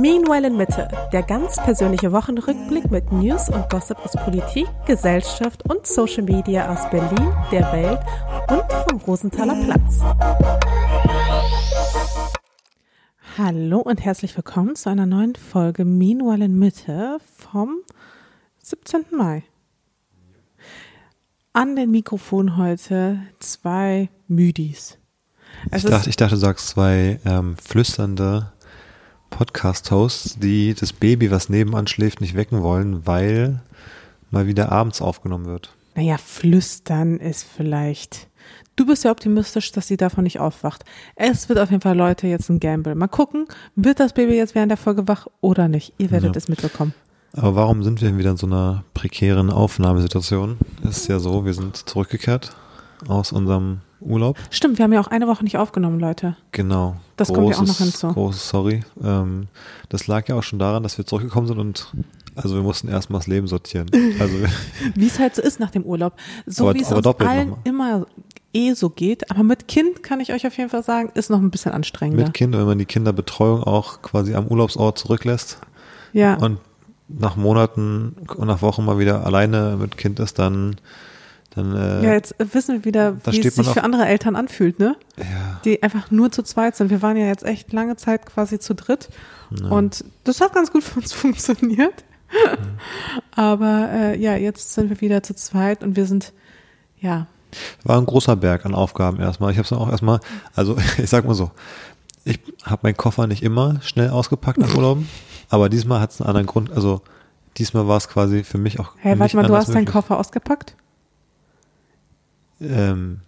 Meanwhile in Mitte, der ganz persönliche Wochenrückblick mit News und Gossip aus Politik, Gesellschaft und Social Media aus Berlin, der Welt und vom Rosenthaler Platz. Hallo und herzlich willkommen zu einer neuen Folge Meanwhile in Mitte vom 17. Mai. An den Mikrofon heute zwei Müdis. Ich dachte, ich dachte, du sagst zwei ähm, flüsternde Podcast-Hosts, die das Baby, was nebenan schläft, nicht wecken wollen, weil mal wieder abends aufgenommen wird. Naja, flüstern ist vielleicht. Du bist ja optimistisch, dass sie davon nicht aufwacht. Es wird auf jeden Fall, Leute, jetzt ein Gamble. Mal gucken, wird das Baby jetzt während der Folge wach oder nicht? Ihr werdet Ja. es mitbekommen. Aber warum sind wir wieder in so einer prekären Aufnahmesituation? Es ist ja so, wir sind zurückgekehrt aus unserem Urlaub. Stimmt, wir haben ja auch eine Woche nicht aufgenommen, Leute. Genau. Das kommt ja auch noch hinzu. Großes Sorry. Ähm, das lag ja auch schon daran, dass wir zurückgekommen sind und also wir mussten erstmal das Leben sortieren. Also Wie es halt so ist nach dem Urlaub. So Aber- wie es uns allen immer eh so geht. Aber mit Kind kann ich euch auf jeden Fall sagen, ist noch ein bisschen anstrengender. mit Kind, wenn man die Kinderbetreuung auch quasi am Urlaubsort zurücklässt ja. und nach Monaten und nach Wochen mal wieder alleine mit Kind ist, dann, dann äh, ja, jetzt wissen wir wieder, wie es sich für andere Eltern anfühlt, ne? ja, Die einfach nur zu zweit sind. Wir waren ja jetzt echt lange Zeit quasi zu dritt. Und das hat ganz gut für uns funktioniert. Aber äh, ja, jetzt sind wir wieder zu zweit und wir sind, ja, war ein großer Berg an Aufgaben erstmal. Ich habe es auch erstmal, also ich sag mal so, ich habe meinen Koffer nicht immer schnell ausgepackt nach Urlauben, aber diesmal hat es einen anderen Grund. Also diesmal war es quasi für mich auch hey, warte mal, du hast deinen. Koffer ausgepackt? Ähm,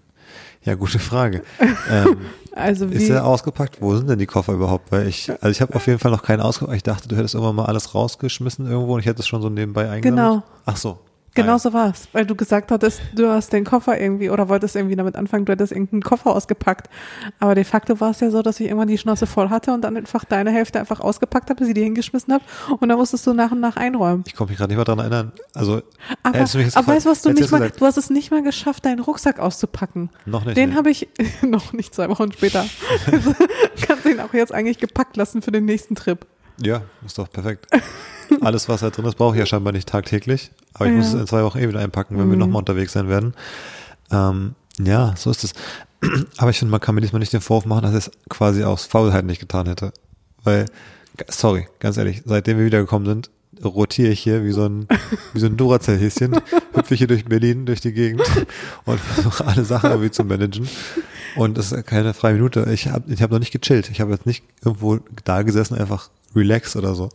ja, gute Frage. ähm, Also ist er ausgepackt? Wo sind denn die Koffer überhaupt? Weil ich, also ich habe auf jeden Fall noch keinen ausgepackt. Ich dachte, du hättest irgendwann mal alles rausgeschmissen irgendwo und ich hätte es schon so nebenbei eingesammelt. Genau. Ach so. Genau so war es, weil du gesagt hattest, du hast den Koffer irgendwie oder wolltest irgendwie damit anfangen, du hättest irgendeinen Koffer ausgepackt. Aber de facto war es ja so, dass ich irgendwann die Schnauze voll hatte und dann einfach deine Hälfte einfach ausgepackt habe, sie dir hingeschmissen habe und dann musstest du nach und nach einräumen. Ich komme mich gerade nicht mehr daran erinnern. Also, Aber, aber weißt du was, du nicht mal, gesagt, du hast es nicht mal geschafft, deinen Rucksack auszupacken. Noch nicht, Den habe ich noch nicht zwei Wochen später. Kannst ihn auch jetzt eigentlich gepackt lassen für den nächsten Trip. Ja, ist doch perfekt. Alles, was da drin ist, brauche ich ja scheinbar nicht tagtäglich. Aber ich Ja. muss es in zwei Wochen eh wieder einpacken, wenn wir Mhm. nochmal unterwegs sein werden. Ähm, ja, so ist es. Aber ich finde, man kann mir diesmal nicht den Vorwurf machen, dass ich es quasi aus Faulheit nicht getan hätte. Weil, sorry, ganz ehrlich, seitdem wir wiedergekommen sind, rotiere ich hier wie so ein, wie so ein Duracell-Häschen, hüpfe ich hier durch Berlin, durch die Gegend und versuche alle Sachen irgendwie zu managen. Und das ist keine freie Minute. Ich habe ich hab noch nicht gechillt. Ich habe jetzt nicht irgendwo da gesessen, einfach relax oder so.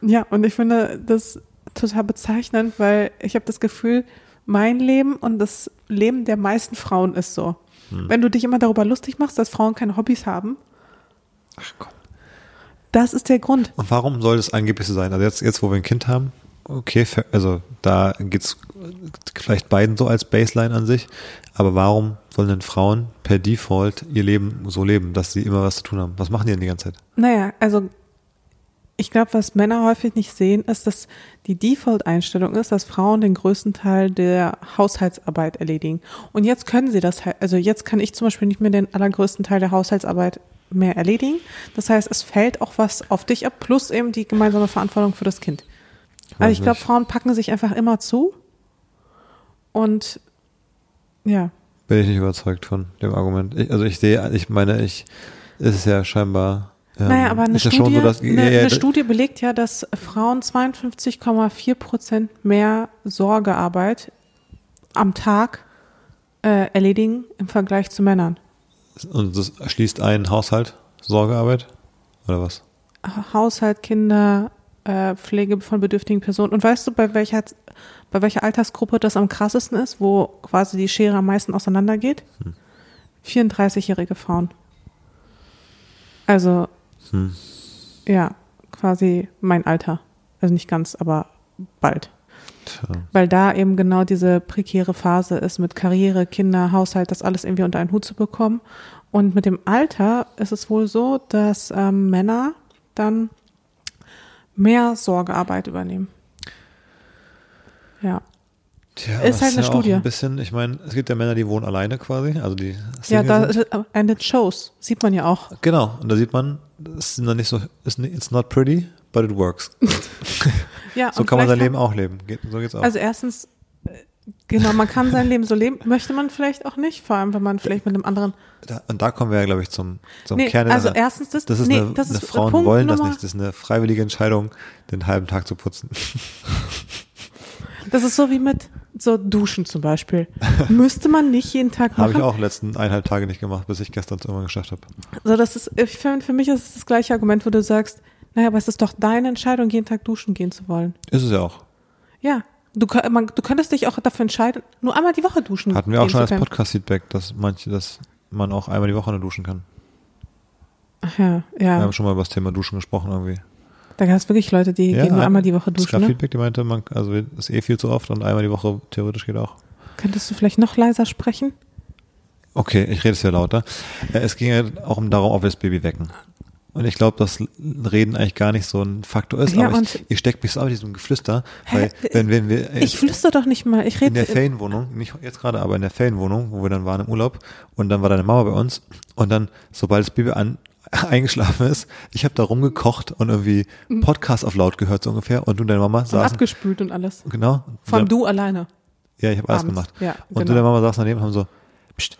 Ja, und ich finde das total bezeichnend, weil ich habe das Gefühl, mein Leben und das Leben der meisten Frauen ist so. Hm. Wenn du dich immer darüber lustig machst, dass Frauen keine Hobbys haben, Ach komm. Das ist der Grund. Und warum soll das angeblich so sein? Also jetzt, jetzt wo wir ein Kind haben, okay, also da geht's vielleicht beiden so als Baseline an sich, aber warum sollen denn Frauen per Default ihr Leben so leben, dass sie immer was zu tun haben? Was machen die denn die ganze Zeit? Naja, also ich glaube, was Männer häufig nicht sehen, ist, dass die Default-Einstellung ist, dass Frauen den größten Teil der Haushaltsarbeit erledigen. Und jetzt können sie das halt, also jetzt kann ich zum Beispiel nicht mehr den allergrößten Teil der Haushaltsarbeit mehr erledigen. Das heißt, es fällt auch was auf dich ab, plus eben die gemeinsame Verantwortung für das Kind. Also ich glaube. Frauen packen sich einfach immer zu. Und ja, Bin ich nicht überzeugt von dem Argument. Ich, also ich sehe, ich meine, ich, es ist ja scheinbar. Ähm, naja, aber eine, Studie, so, dass, eine, ja, eine Studie belegt ja, dass Frauen 52,4 Prozent mehr Sorgearbeit am Tag äh, erledigen im Vergleich zu Männern. Und das schließt ein Haushalt, Sorgearbeit? Oder was? Haushalt, Kinder, äh, Pflege von bedürftigen Personen. Und weißt du, bei welcher, bei welcher Altersgruppe das am krassesten ist, wo quasi die Schere am meisten auseinandergeht? 34-jährige Frauen. Also, Hm. ja, quasi mein Alter. Also nicht ganz, aber bald. Tja. Weil da eben genau diese prekäre Phase ist mit Karriere, Kinder, Haushalt, das alles irgendwie unter einen Hut zu bekommen. Und mit dem Alter ist es wohl so, dass ähm, Männer dann mehr Sorgearbeit übernehmen. Ja. Tja, Ist halt eine ja Studie. Auch ein bisschen, ich meine, es gibt ja Männer, die wohnen alleine quasi, also die Ja, da, sind. and it shows. Sieht man ja auch. Genau, und da sieht man, das ist noch nicht so, it's not pretty, but it works. Ja, So kann man sein Leben auch leben. Geht, so geht's auch. Also erstens, äh, genau, man kann sein Leben so leben, möchte man vielleicht auch nicht, vor allem wenn man vielleicht mit einem anderen. da, und da kommen wir ja, glaube ich, zum, zum Nee, Kern. also erstens das, das ist nee, eine, das eine ist Frauen Punkt wollen das Nummer- nicht. Das ist eine freiwillige Entscheidung, den halben Tag zu putzen. Das ist so wie mit so Duschen zum Beispiel. Müsste man nicht jeden Tag Habe ich machen. auch letzten eineinhalb Tage nicht gemacht, bis ich gestern es irgendwann geschafft habe. So, das ist, ich finde, für mich ist es das gleiche Argument, wo du sagst, naja, aber es ist doch deine Entscheidung, jeden Tag duschen gehen zu wollen. Ist es ja auch. Ja. Du, man, du könntest dich auch dafür entscheiden, nur einmal die Woche duschen. Hatten wir auch schon als. Podcast-Feedback, dass manche, dass man auch einmal die Woche nur duschen kann. Ach ja, Wir ja. haben schon mal über das Thema Duschen gesprochen irgendwie. Da gab es wirklich Leute, die gehen nur ein- einmal die Woche Es duschen. gab Ne? Feedback, die meinte, man, also ist eh viel zu oft und einmal die Woche theoretisch geht auch. Könntest du vielleicht noch leiser sprechen? Okay, ich rede es ja lauter. Äh, Es ging ja auch um darum, ob wir das Baby wecken. Und ich glaube, dass Reden eigentlich gar nicht so ein Faktor ist. Ja, aber ich, und- ich stecke mich so auf diesem Geflüster, weil wenn, wenn wir Ich flüster doch nicht mal. Ich in der rede. Ferienwohnung, nicht jetzt gerade, aber in der Ferienwohnung, wo wir dann waren im Urlaub und dann war deine Mama bei uns und dann, sobald das Baby an, eingeschlafen ist, ich habe da rumgekocht und irgendwie Podcast auf laut gehört so ungefähr und du und deine Mama Und saßen, abgespült und alles. genau, Vor allem du alleine. ja, ich habe alles gemacht Ja, und du und genau. deine Mama saßen daneben und haben so, Psst,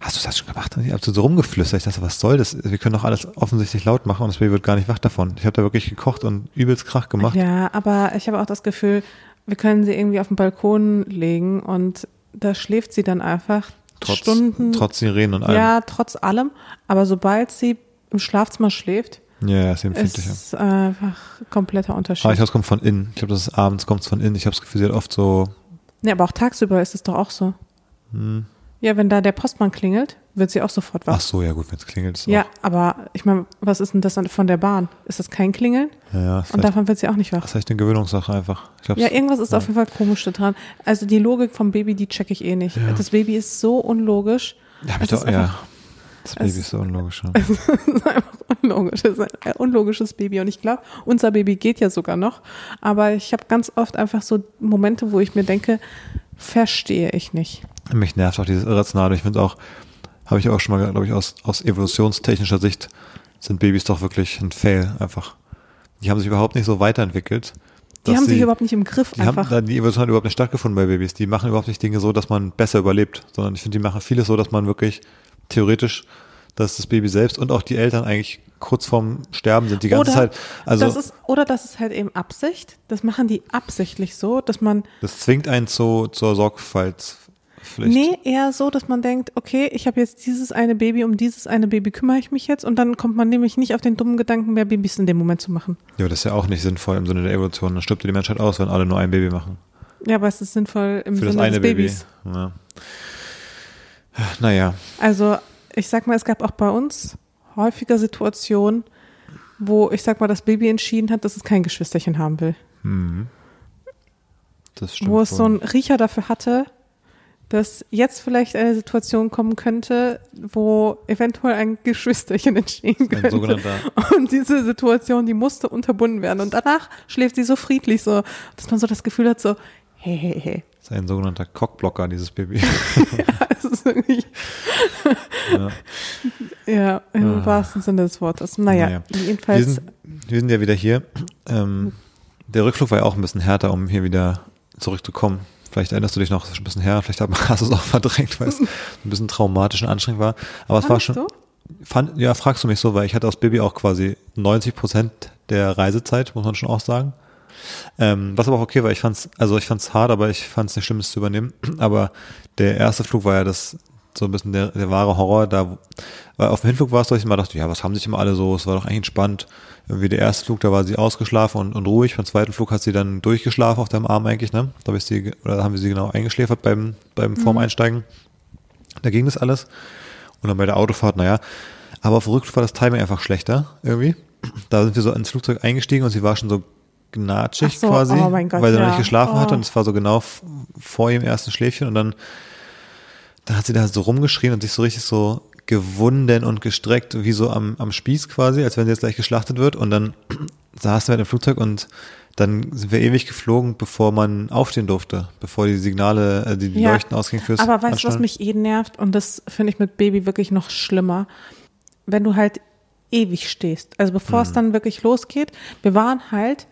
hast du das schon gemacht? Und ich habe so rumgeflüstert. Ich dachte, was soll das? Wir können doch alles offensichtlich laut machen und das Baby wird gar nicht wach davon. Ich habe da wirklich gekocht und übelst Krach gemacht. Ja, aber ich habe auch das Gefühl, wir können sie irgendwie auf den Balkon legen und da schläft sie dann einfach Trotz, Stunden. trotz Sirenen und allem. ja, trotz allem. Aber sobald sie im Schlafzimmer schläft, Ja, ja, ist ist empfindlicher. es einfach kompletter Unterschied. Aber ich glaube, es kommt von innen. Ich glaube, das ist abends kommt es von innen. Ich habe das Gefühl, sie hat oft so, nee, aber auch tagsüber ist es doch auch so. hm, Ja, wenn da der Postmann klingelt, wird sie auch sofort wach. ach so, ja gut, wenn es klingelt. Ist Ja, aber ich meine, was ist denn das von der Bahn? Ist das kein Klingeln? auch, ja, ja, Und davon wird sie auch nicht wach. das ist vielleicht eine Gewöhnungssache einfach. Ja, irgendwas ist auf jeden Fall komisch da dran. Also die Logik vom Baby, die checke ich eh nicht. Ja. Das Baby ist so unlogisch. ja, es doch, ist ja. Das Baby ist so unlogisch. Ja. Es ist einfach unlogisch. Es ist ein unlogisches Baby. Und ich glaube, unser Baby geht ja sogar noch. Aber ich habe ganz oft einfach so Momente, wo ich mir denke, verstehe ich nicht. Mich nervt auch dieses Irrationale. Ich finde auch, habe ich auch schon mal, glaube ich, aus, aus evolutionstechnischer Sicht sind Babys doch wirklich ein Fail einfach. Die haben sich überhaupt nicht so weiterentwickelt. Die haben sich sie- überhaupt nicht im Griff Die, haben, einfach. da- die Evolution hat überhaupt nicht stattgefunden bei Babys. Die machen überhaupt nicht Dinge so, dass man besser überlebt, sondern ich finde, die machen vieles so, dass man wirklich theoretisch, dass das Baby selbst und auch die Eltern eigentlich kurz vorm Sterben sind die ganze Oder Zeit. Also das ist, oder das ist halt eben Absicht. Das machen die absichtlich so, dass man das zwingt einen zu, zur Sorgfaltspflicht. Nee, eher so, dass man denkt, okay, ich habe jetzt dieses eine Baby, um dieses eine Baby kümmere ich mich jetzt und dann kommt man nämlich nicht auf den dummen Gedanken, mehr Babys in dem Moment zu machen. Ja, das ist ja auch nicht sinnvoll im Sinne der Evolution. Dann stirbt ja die Menschheit aus, wenn alle nur ein Baby machen. Ja, aber es ist sinnvoll im Für das Sinne eine des Baby. Babys. Ja. Naja, Also ich sag mal, es gab auch bei uns häufiger Situationen, wo ich sag mal, das Baby entschieden hat, dass es kein Geschwisterchen haben will. hm. das stimmt. wo es wohl. so einen Riecher dafür hatte, dass jetzt vielleicht eine Situation kommen könnte, wo eventuell ein Geschwisterchen entstehen ein könnte. sogenannter Und diese Situation, die musste unterbunden werden. Und danach schläft sie so friedlich, so, dass man so das Gefühl hat, so, hey, hey, hey. Das ist ein sogenannter Cockblocker, dieses Baby. Ja, es ist irgendwie, ja. ja, im Ah. wahrsten Sinne des Wortes. Naja, Naja. Wir jedenfalls, sind, wir sind ja wieder hier. Ähm, der Rückflug war ja auch ein bisschen härter, um hier wieder zurückzukommen. Vielleicht erinnerst du dich noch, das ist schon ein bisschen her, vielleicht hat- hast du es auch verdrängt, weil es ein bisschen traumatisch und anstrengend war. Aber es war schon, du? fand, ja, fragst du mich so, weil ich hatte aus Baby auch quasi 90 Prozent der Reisezeit, muss man schon auch sagen. Ähm, was aber auch okay war, ich fand's, also ich fand's hart, aber ich fand's nicht schlimm, es zu übernehmen. Aber der erste Flug war ja das so ein bisschen der, der wahre Horror. Da, weil auf dem Hinflug war es, so, dass ich immer dachte, ja, was haben sich immer alle so? Es war doch eigentlich entspannt. Irgendwie der erste Flug, da war sie ausgeschlafen und, und ruhig. Beim zweiten Flug hat sie dann durchgeschlafen auf deinem Arm eigentlich, ne? Da hab ich sie, oder haben wir sie genau eingeschläfert beim, beim vorm Einsteigen. Da ging das alles. Und dann bei der Autofahrt, naja. Aber auf dem Rückflug war das Timing einfach schlechter, irgendwie. Da sind wir so ins Flugzeug eingestiegen und sie war schon so gnatschig so, quasi, oh Gott, weil sie noch ja. nicht geschlafen Oh. hatte und es war so genau vor ihrem ersten Schläfchen und dann, dann hat sie da so rumgeschrien und sich so richtig so gewunden und gestreckt, wie so am, am Spieß quasi, als wenn sie jetzt gleich geschlachtet wird und dann saßen wir halt im Flugzeug und dann sind wir ewig geflogen, bevor man aufstehen durfte, bevor die Signale, äh, die, die Ja, Leuchten ausgingen fürs aber weißt du, was mich eh nervt? Und das finde ich mit Baby wirklich noch schlimmer. Wenn du halt ewig stehst. Also bevor es dann wirklich losgeht, wir waren halt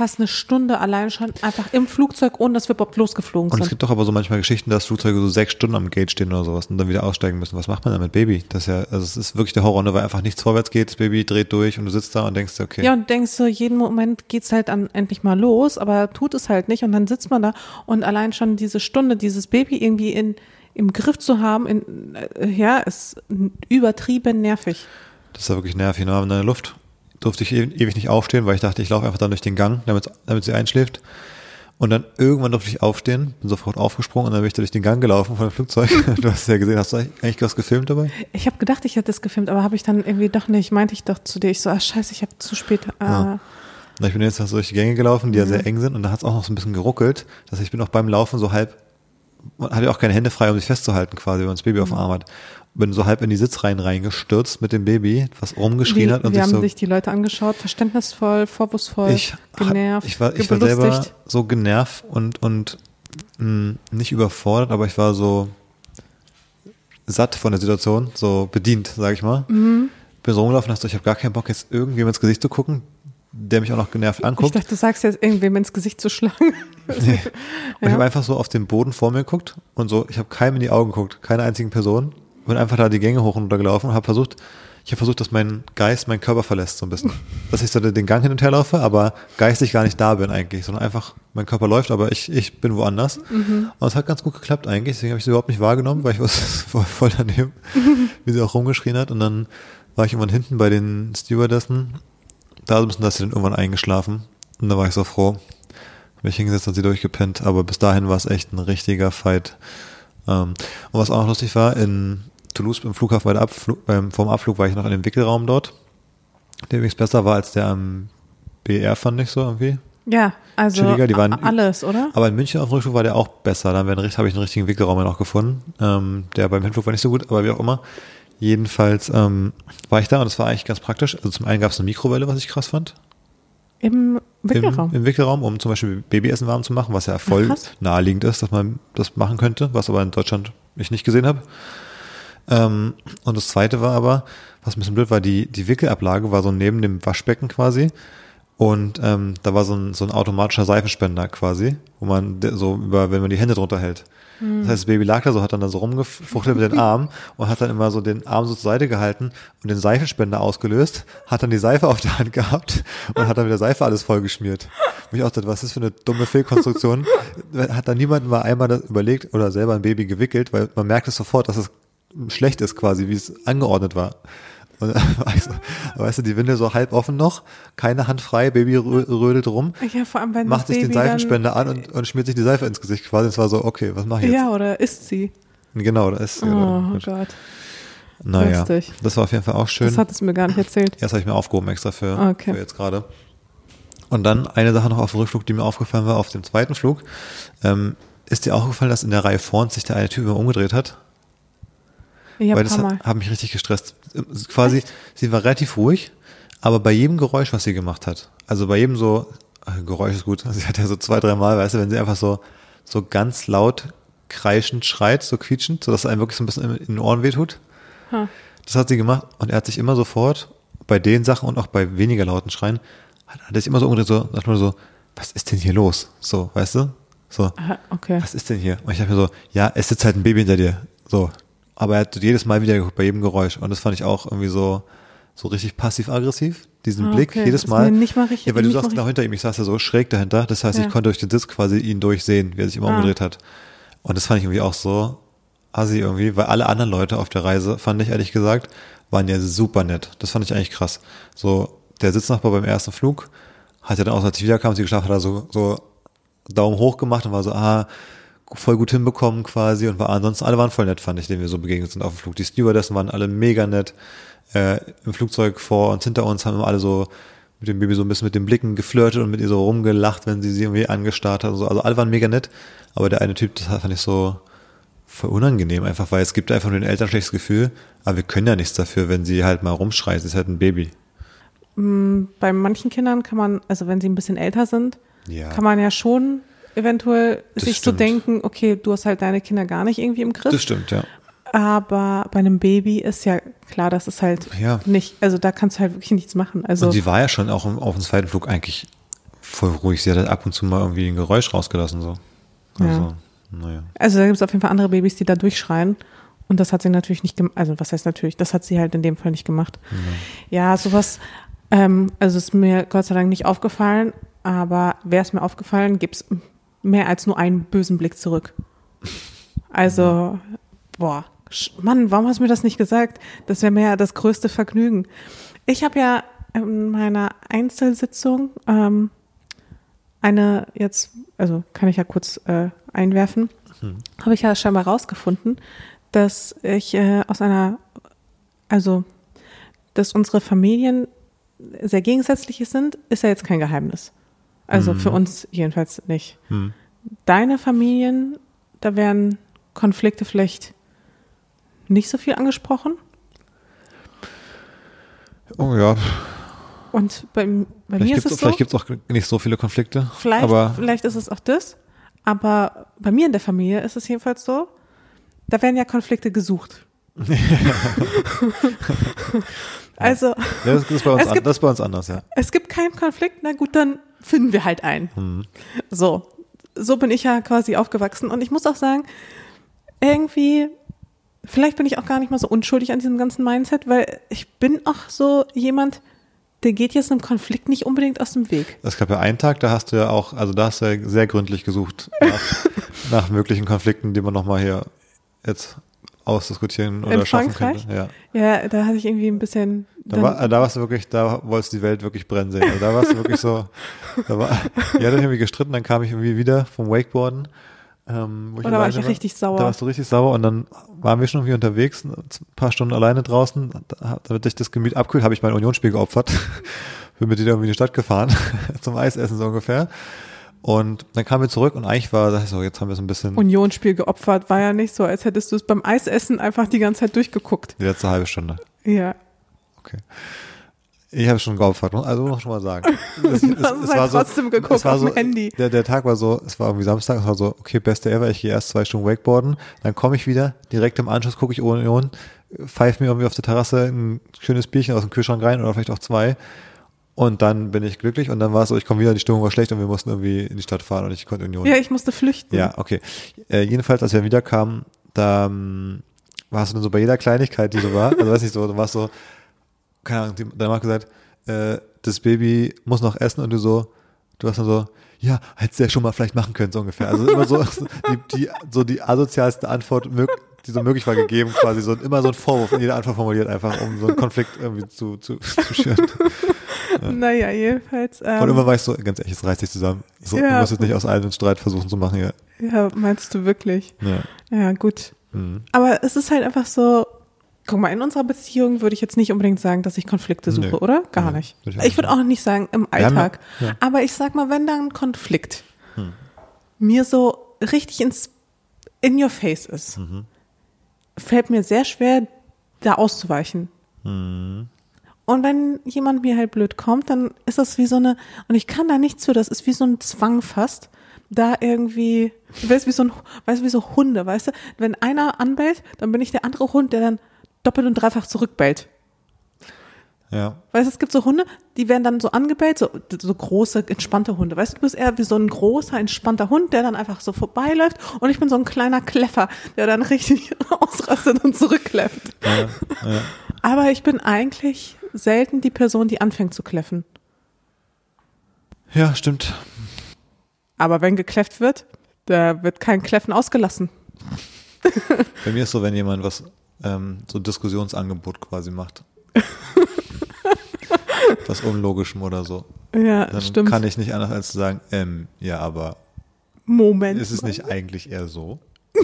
fast eine Stunde allein schon einfach im Flugzeug, ohne dass wir überhaupt losgeflogen Und es sind. gibt doch aber so manchmal Geschichten, dass Flugzeuge so sechs Stunden am Gate stehen oder sowas und dann wieder aussteigen müssen. Was macht man dann mit Baby? Das ist ja, also es ist wirklich der Horror, ne? weil einfach nichts vorwärts geht, das Baby dreht durch und du sitzt da und denkst dir, okay. Ja, und denkst so, jeden Moment geht's halt dann endlich mal los, aber tut es halt nicht. Und dann sitzt man da und allein schon diese Stunde, dieses Baby irgendwie in, im Griff zu haben, in, äh, ja, ist übertrieben nervig. Das war wirklich nervig. Ne? In der Luft durfte ich ewig nicht aufstehen, weil ich dachte, ich laufe einfach dann durch den Gang, damit, damit sie einschläft. Und dann irgendwann durfte ich aufstehen, bin sofort aufgesprungen und dann bin ich da durch den Gang gelaufen von dem Flugzeug. Du hast ja gesehen, hast du eigentlich was gefilmt dabei? Ich habe gedacht, ich hätte das gefilmt, aber habe ich dann irgendwie doch nicht. Meinte ich doch zu dir, ich so, ah scheiße, ich habe zu spät. Äh, Ja. Na, ich bin jetzt so durch die Gänge gelaufen, die ja sehr eng sind und da hat es auch noch so ein bisschen geruckelt. Das heißt, ich bin auch beim Laufen so halb, man hat ja auch keine Hände frei, um sich festzuhalten quasi, wenn man das Baby auf dem Arm hat. Bin so halb in die Sitzreihen reingestürzt mit dem Baby, was rumgeschrien Wie, hat und sich haben so sich die Leute angeschaut? Verständnisvoll, vorwurfsvoll, ich, genervt, ich war, ich war selber so genervt und, und mh, nicht überfordert, aber ich war so satt von der Situation, so bedient, sag ich mal. Mhm. Bin so rumgelaufen und dachte, ich habe gar keinen Bock, jetzt irgendwem ins Gesicht zu gucken, der mich auch noch genervt Ich anguckt. dachte, du sagst jetzt irgendwem ins Gesicht zu schlagen. Nee. Und ich Ja. habe einfach so auf den Boden vor mir geguckt und so, ich habe keinem in die Augen geguckt, keine einzigen Person. Bin einfach da die Gänge hoch und runter gelaufen und habe versucht, ich habe versucht, dass mein Geist meinen Körper verlässt so ein bisschen. Dass ich so den Gang hin und her laufe, aber geistig gar nicht da bin eigentlich, sondern einfach mein Körper läuft, aber ich, ich bin woanders. Und es hat ganz gut geklappt eigentlich, deswegen habe ich sie überhaupt nicht wahrgenommen, weil ich voll, voll daneben, wie sie auch rumgeschrien hat. Und dann war ich irgendwann hinten bei den Stewardessen, da müssen dass sie dann irgendwann eingeschlafen. Und da war ich so froh, mich hingesetzt und sie durchgepennt, aber bis dahin war es echt ein richtiger Fight. Ähm, und was auch noch lustig war, in Toulouse beim Flughafen bei Abflug, beim, vorm Abflug war ich noch in dem Wickelraum dort, der übrigens besser war als der am BR, fand ich so irgendwie. Ja, also alles, oder? Aber in München auf dem Rückflug war der auch besser. Da haben wir einen, richt- habe ich einen richtigen Wickelraum dann auch gefunden. Ähm, der beim Hinflug war nicht so gut, aber wie auch immer. Jedenfalls ähm, war ich da und es war eigentlich ganz praktisch. Also zum einen gab es eine Mikrowelle, was ich krass fand. Im Wickelraum. Im, Im Wickelraum, um zum Beispiel Babyessen warm zu machen, was ja voll krass. naheliegend ist, dass man das machen könnte, was aber in Deutschland ich nicht gesehen habe. Ähm, und das zweite war aber, was ein bisschen blöd war, die, die Wickelablage war so neben dem Waschbecken quasi. Und ähm, da war so ein, so ein automatischer Seifenspender quasi, wo man so über, wenn man die Hände drunter hält. Das heißt, das Baby lag da so, hat dann da so rumgefuchtelt mit den Armen und hat dann immer so den Arm so zur Seite gehalten und den Seifenspender ausgelöst, hat dann die Seife auf der Hand gehabt und hat dann mit der Seife alles vollgeschmiert. Und ich auch dachte, was ist das für eine dumme Fehlkonstruktion? Hat da niemand mal einmal das überlegt oder selber ein Baby gewickelt, weil man merkt es sofort, dass es schlecht ist quasi, wie es angeordnet war. Und weißt, du, weißt du, die Windel so halb offen noch, keine Hand frei, Baby rö- rödelt rum, ja, vor allem, wenn macht das sich den Baby Seifenspender an und, und schmiert sich die Seife ins Gesicht quasi. Es war so, okay, was mache ich jetzt? ja, oder ist sie? Genau, da ist Oh, ja, Gott. Naja, lustig. das war auf jeden Fall auch schön. Das hat es mir gar nicht erzählt. Erst habe ich mir aufgehoben extra für, Okay. für jetzt gerade. Und dann eine Sache noch auf dem Rückflug, die mir aufgefallen war, auf dem zweiten Flug. Ähm, ist dir auch gefallen, dass in der Reihe vor uns sich der eine Typ immer umgedreht hat? Ja, Weil das hat, hat mich richtig gestresst. Quasi, sie war relativ ruhig, aber bei jedem Geräusch, was sie gemacht hat, also bei jedem so, äh, Geräusch ist gut, sie hat ja so zwei, drei Mal, weißt du, wenn sie einfach so, so ganz laut kreischend schreit, so quietschend, sodass es einem wirklich so ein bisschen in den Ohren wehtut. Ha. Das hat sie gemacht und er hat sich immer sofort bei den Sachen und auch bei weniger lauten Schreien, hat, hat er sich immer so umgedreht, so, dachte mir so, was ist denn hier los? So, weißt du? So, Aha, Okay. was ist denn hier? Und ich dachte mir so, ja, es sitzt halt ein Baby hinter dir. So. Aber er hat jedes Mal wieder geguckt bei jedem Geräusch. Und das fand ich auch irgendwie so, so richtig passiv-aggressiv. Diesen Ah, Blick okay. jedes Ist Mal. nicht mal richtig- ja, weil du mal genau hinter ihm. Ich saß ja so schräg dahinter. Das heißt, Ja. ich konnte durch den Sitz quasi ihn durchsehen, wie er sich immer Ah. umgedreht hat. Und das fand ich irgendwie auch so assi irgendwie, weil alle anderen Leute auf der Reise, fand ich ehrlich gesagt, waren ja super nett. Das fand ich eigentlich krass. So, der Sitznachbar beim ersten Flug hat ja dann auch, als ich wiederkam, sie geschlafen hat, er so, so Daumen hoch gemacht und war so, ah, voll gut hinbekommen quasi und war ansonsten alle waren voll nett, fand ich, denen wir so begegnet sind auf dem Flug. Die Stewardessen waren alle mega nett. Äh, Im Flugzeug vor uns, hinter uns haben immer alle so mit dem Baby so ein bisschen mit den Blicken geflirtet und mit ihr so rumgelacht, wenn sie sie irgendwie angestarrt hat und so. Also alle waren mega nett, aber der eine Typ, das fand ich so voll unangenehm einfach, weil es gibt einfach nur den Eltern ein schlechtes Gefühl, aber wir können ja nichts dafür, wenn sie halt mal rumschreit, sie ist halt ein Baby. Bei manchen Kindern kann man, also wenn sie ein bisschen älter sind, Ja. kann man ja schon eventuell Das sich so stimmt. denken, okay, du hast halt deine Kinder gar nicht irgendwie im Griff. Das stimmt, ja. Aber bei einem Baby ist ja klar, das ist halt Ja. nicht, also da kannst du halt wirklich nichts machen. Also Und sie war ja schon auch auf dem zweiten Flug eigentlich voll ruhig. Sie hat halt ab und zu mal irgendwie ein Geräusch rausgelassen, so. Also, naja. Also da gibt es auf jeden Fall andere Babys, die da durchschreien. Und das hat sie natürlich nicht gemacht. Also was heißt natürlich, das hat sie halt in dem Fall nicht gemacht. Ja, sowas, ähm, also ist mir Gott sei Dank nicht aufgefallen, aber wäre es mir aufgefallen, gibt es mehr als nur einen bösen Blick zurück. Also, boah, sch- Mann, warum hast du mir das nicht gesagt? Das wäre mir ja das größte Vergnügen. Ich habe ja in meiner Einzelsitzung ähm, eine jetzt, also kann ich ja kurz äh, einwerfen, habe ich ja scheinbar rausgefunden, dass ich äh, aus einer, also, dass unsere Familien sehr gegensätzliche sind, ist ja jetzt kein Geheimnis. Also für uns jedenfalls nicht. Hm. Deine Familien, da werden Konflikte vielleicht nicht so viel angesprochen. Oh ja, Und bei, bei vielleicht mir gibt ist es es so, vielleicht gibt's auch nicht so viele Konflikte. vielleicht, aber vielleicht ist es auch das, aber bei mir in der Familie ist es jedenfalls so, da werden ja Konflikte gesucht. also ja, das, ist bei uns Es an, gibt- das ist bei uns anders, ja. es gibt keinen Konflikt, na gut, dann finden wir halt einen. Hm. So, so bin ich ja quasi aufgewachsen und ich muss auch sagen, irgendwie, vielleicht bin ich auch gar nicht mal so unschuldig an diesem ganzen Mindset, weil ich bin auch so jemand, der geht jetzt einem Konflikt nicht unbedingt aus dem Weg. Es gab ja einen Tag, da hast du ja auch, also da hast du ja sehr gründlich gesucht nach, nach möglichen Konflikten, die man nochmal hier jetzt ausdiskutieren oder In schaffen Frankreich? könnte. Ja. Ja, da hatte ich irgendwie ein bisschen. Da, war, da warst du wirklich, da wolltest du die Welt wirklich brennen sehen. Also da warst du wirklich so, da war, ihr hattet irgendwie gestritten, dann kam ich irgendwie wieder vom Wakeboarden. Ähm, wo Oh, da war ich richtig sauer. Da warst du richtig sauer und dann waren wir schon irgendwie unterwegs, ein paar Stunden alleine draußen. Da- Damit sich das Gemüt abkühlt, habe ich mein Unionsspiel geopfert. Bin mit dir irgendwie in die Stadt gefahren, zum Eisessen so ungefähr. Und dann kamen wir zurück und eigentlich war das so, jetzt haben wir so ein bisschen Unionsspiel geopfert, war ja nicht so, als hättest du es beim Eisessen einfach die ganze Zeit durchgeguckt. die letzte halbe Stunde. Ja. Okay. Ich habe schon geopfert, also muss ich schon mal sagen. Es, es, hast es halt trotzdem geguckt es war auf dem so, Handy. Der, der Tag war so, es war irgendwie Samstag, es war so, okay, beste ever, ich gehe erst zwei Stunden Wakeboarden, dann komme ich wieder, direkt im Anschluss gucke ich Union, pfeife mir irgendwie auf der Terrasse ein schönes Bierchen aus dem Kühlschrank rein oder vielleicht auch zwei und dann bin ich glücklich und dann war es so, ich komme wieder, die Stimmung war schlecht und wir mussten irgendwie in die Stadt fahren und ich konnte Union. Ja, ich musste flüchten. Ja, okay. Äh, jedenfalls, als wir wiederkamen, da ähm, warst du dann so bei jeder Kleinigkeit, die so war, also weiß nicht so, du warst so, keine Ahnung, deine Mama gesagt, äh, das Baby muss noch essen und du so, du hast dann so, ja, hättest du ja schon mal vielleicht machen können, so ungefähr. Also immer so, die, die, so die asozialste Antwort, die so möglich war gegeben, quasi so, immer so ein Vorwurf in jeder Antwort formuliert, einfach um so einen Konflikt irgendwie zu, zu, zu schüren. Naja, jedenfalls. Und Ähm, irgendwann war ich so, ganz ehrlich, es reißt dich zusammen. So, Ja. Du musst jetzt nicht aus allem einen Streit versuchen zu machen hier. ja, meinst du wirklich? Ja. Ja, gut. Mhm. Aber es ist halt einfach so, guck mal, in unserer Beziehung würde ich jetzt nicht unbedingt sagen, dass ich Konflikte suche, Nö. oder? Gar Nö, nicht. ich Ich würde auch nicht sagen im haben ja- Alltag. ja. Aber ich sag mal, wenn da ein Konflikt Hm. mir so richtig ins in your face ist, Mhm. fällt mir sehr schwer, da auszuweichen. Mhm. Und wenn jemand mir halt blöd kommt, dann ist das wie so eine, und ich kann da nichts für, das ist wie so ein Zwang fast, da irgendwie, du weißt, wie so ein, weißt du, wie so Hunde, weißt du? Wenn einer anbellt, dann bin ich der andere Hund, der dann doppelt und dreifach zurückbellt. Ja. Weißt du, es gibt so Hunde, die werden dann so angebellt, so, so große, entspannte Hunde. Weißt du, du bist eher wie so ein großer, entspannter Hund, der dann einfach so vorbeiläuft und ich bin so ein kleiner Kleffer, der dann richtig ausrastet und zurückkläfft. Ja, ja. Aber ich bin eigentlich selten die Person, die anfängt zu kläffen. ja, stimmt. Aber wenn gekläfft wird, da wird kein Kläffen ausgelassen. Bei mir ist so, wenn jemand was, ähm, so ein Diskussionsangebot quasi macht. was Unlogischem oder so. Ja, Dann stimmt. kann ich nicht anders als zu sagen, ähm, ja, aber Moment. ist es nicht eigentlich eher so?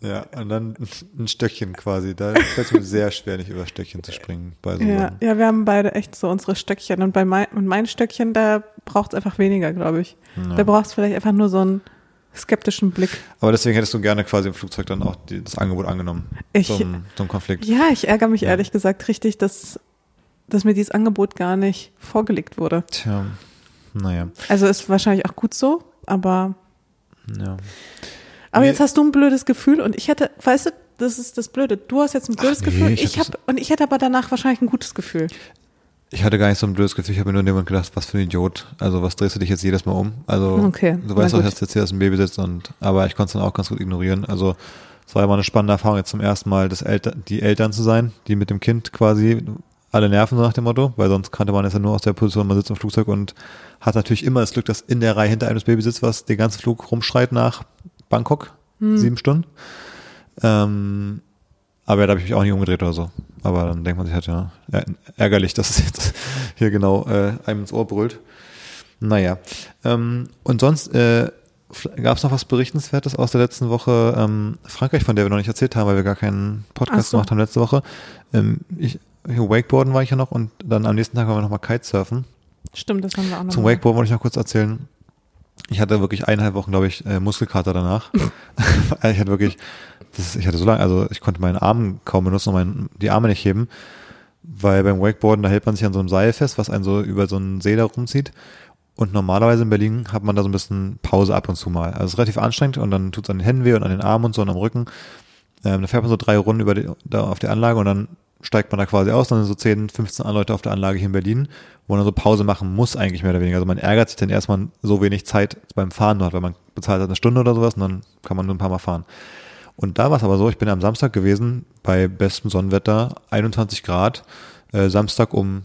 ja, und dann ein Stöckchen quasi. Da fällt es mir sehr schwer, nicht über Stöckchen zu springen bei so Ja, Sachen. ja, wir haben beide echt so unsere Stöckchen. Und bei mein, und mein Stöckchen, da braucht es einfach weniger, glaube ich. Da braucht es vielleicht einfach nur so einen skeptischen Blick. Aber deswegen hättest du gerne quasi im Flugzeug dann auch die, das Angebot angenommen. Ich- zum, zum Konflikt. Ja, ich ärgere mich Ja. ehrlich gesagt richtig, dass, dass mir dieses Angebot gar nicht vorgelegt wurde. Tja, naja. Also ist wahrscheinlich auch gut so, aber Ja. Aber Nee. jetzt hast du ein blödes Gefühl und ich hätte, weißt du, das ist das Blöde. Du hast jetzt ein blödes nee, Gefühl, ich ich, hab habe und ich hätte aber danach wahrscheinlich ein gutes Gefühl. Ich hatte gar nicht so ein blödes Gefühl, ich habe mir nur in dem Moment gedacht, was für ein Idiot. Also was drehst du dich jetzt jedes Mal um? Also Okay, du weißt doch, dass jetzt hier ist ein Baby sitzt und aber ich konnte es dann auch ganz gut ignorieren. Also es war immer eine spannende Erfahrung, jetzt zum ersten Mal das Elter die Eltern zu sein, die mit dem Kind quasi alle nerven, so nach dem Motto, weil sonst kannte man es ja nur aus der Position, man sitzt im Flugzeug und hat natürlich immer das Glück, dass in der Reihe hinter einem das Baby sitzt, was den ganzen Flug rumschreit nach Bangkok, Hm. sieben Stunden. Ähm, aber ja, da habe ich mich auch nicht umgedreht oder so. Aber dann denkt man sich halt, ja, ärgerlich, dass es jetzt hier genau äh, einem ins Ohr brüllt. Naja. Ähm, und sonst äh, gab es noch was Berichtenswertes aus der letzten Woche? Ähm, Frankreich, von der wir noch nicht erzählt haben, weil wir gar keinen Podcast so. gemacht haben letzte Woche. Ähm, ich, hier Wakeboarden war ich ja noch und dann am nächsten Tag waren wir nochmal Kitesurfen. Stimmt, das haben wir auch noch. Zum mal. Wakeboard wollte ich noch kurz erzählen. Ich hatte wirklich eineinhalb Wochen, glaube ich, äh, Muskelkater danach. ich hatte wirklich, das, ich hatte so lange, also ich konnte meinen Arm kaum benutzen und mein, die Arme nicht heben, weil beim Wakeboarden, da hält man sich an so einem Seil fest, was einen so über so einen See da rumzieht. Und normalerweise in Berlin hat man da so ein bisschen Pause ab und zu mal. Also es ist relativ anstrengend und dann tut es an den Händen weh und an den Armen und so und am Rücken. Ähm, da fährt man so drei Runden über die, da auf die Anlage und dann steigt man da quasi aus. Dann sind so 10, 15 andere Leute auf der Anlage hier in Berlin, wo man so Pause machen muss eigentlich mehr oder weniger. Also man ärgert sich dann erstmal so wenig Zeit beim Fahren dort, weil man bezahlt hat eine Stunde oder sowas und dann kann man nur ein paar Mal fahren. Und da war es aber so, ich bin am Samstag gewesen, bei bestem Sonnenwetter, 21 Grad, äh, Samstag um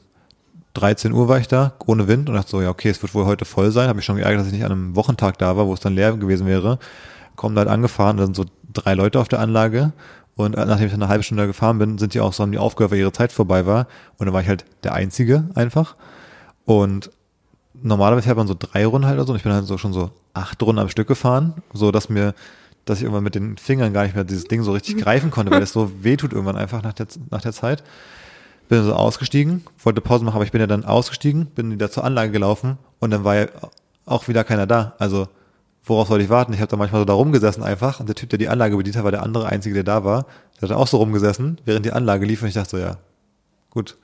13 Uhr war ich da, ohne Wind und dachte so, ja okay, es wird wohl heute voll sein. Habe mich schon geärgert, dass ich nicht an einem Wochentag da war, wo es dann leer gewesen wäre. Kommen da halt angefahren, da sind so drei Leute auf der Anlage. Und äh, nachdem ich dann eine halbe Stunde gefahren bin, sind die auch so, haben die aufgehört, weil ihre Zeit vorbei war. Und dann war ich halt der Einzige einfach. Und normalerweise fährt man so drei Runden halt oder so. Und ich bin halt so schon so acht Runden am Stück gefahren, so dass mir, dass ich irgendwann mit den Fingern gar nicht mehr dieses Ding so richtig greifen konnte, weil es so weh tut irgendwann einfach nach der, nach der Zeit. Bin so ausgestiegen, wollte Pause machen, aber ich bin ja dann ausgestiegen, bin wieder zur Anlage gelaufen und dann war ja auch wieder keiner da. Also worauf sollte ich warten? Ich habe da manchmal so da rumgesessen einfach und der Typ, der die Anlage bedient hat, war der andere Einzige, der da war. Der hat auch so rumgesessen, während die Anlage lief und ich dachte so, ja, gut.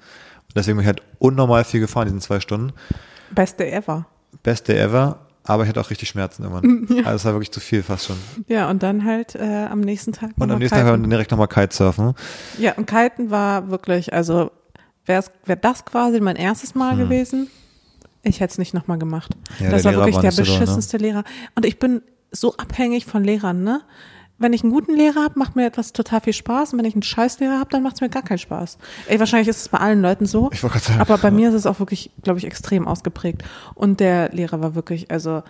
Und deswegen bin ich halt unnormal viel gefahren, diesen zwei Stunden. Beste ever. Best day ever, aber ich hatte auch richtig Schmerzen irgendwann. Also es war wirklich zu viel fast schon. Ja, und dann halt äh, am nächsten Tag. Und am nächsten Tag haben wir kiten. direkt nochmal Kitesurfen. Ja, und Kiten war wirklich, also wäre wär das quasi mein erstes Mal gewesen, ich hätte es nicht nochmal gemacht. Hm. Ja, das war Lehrer wirklich war der nicht so doll, ne? beschissenste Lehrer. Und ich bin so abhängig von Lehrern, ne? Wenn ich einen guten Lehrer habe, macht mir etwas total viel Spaß. Und wenn ich einen Scheißlehrer habe, dann macht es mir gar keinen Spaß. Ey, wahrscheinlich ist es bei allen Leuten so. Ich wollte gerade sagen. Aber bei mir ist es auch wirklich, glaube ich, extrem ausgeprägt. Und der Lehrer war wirklich, also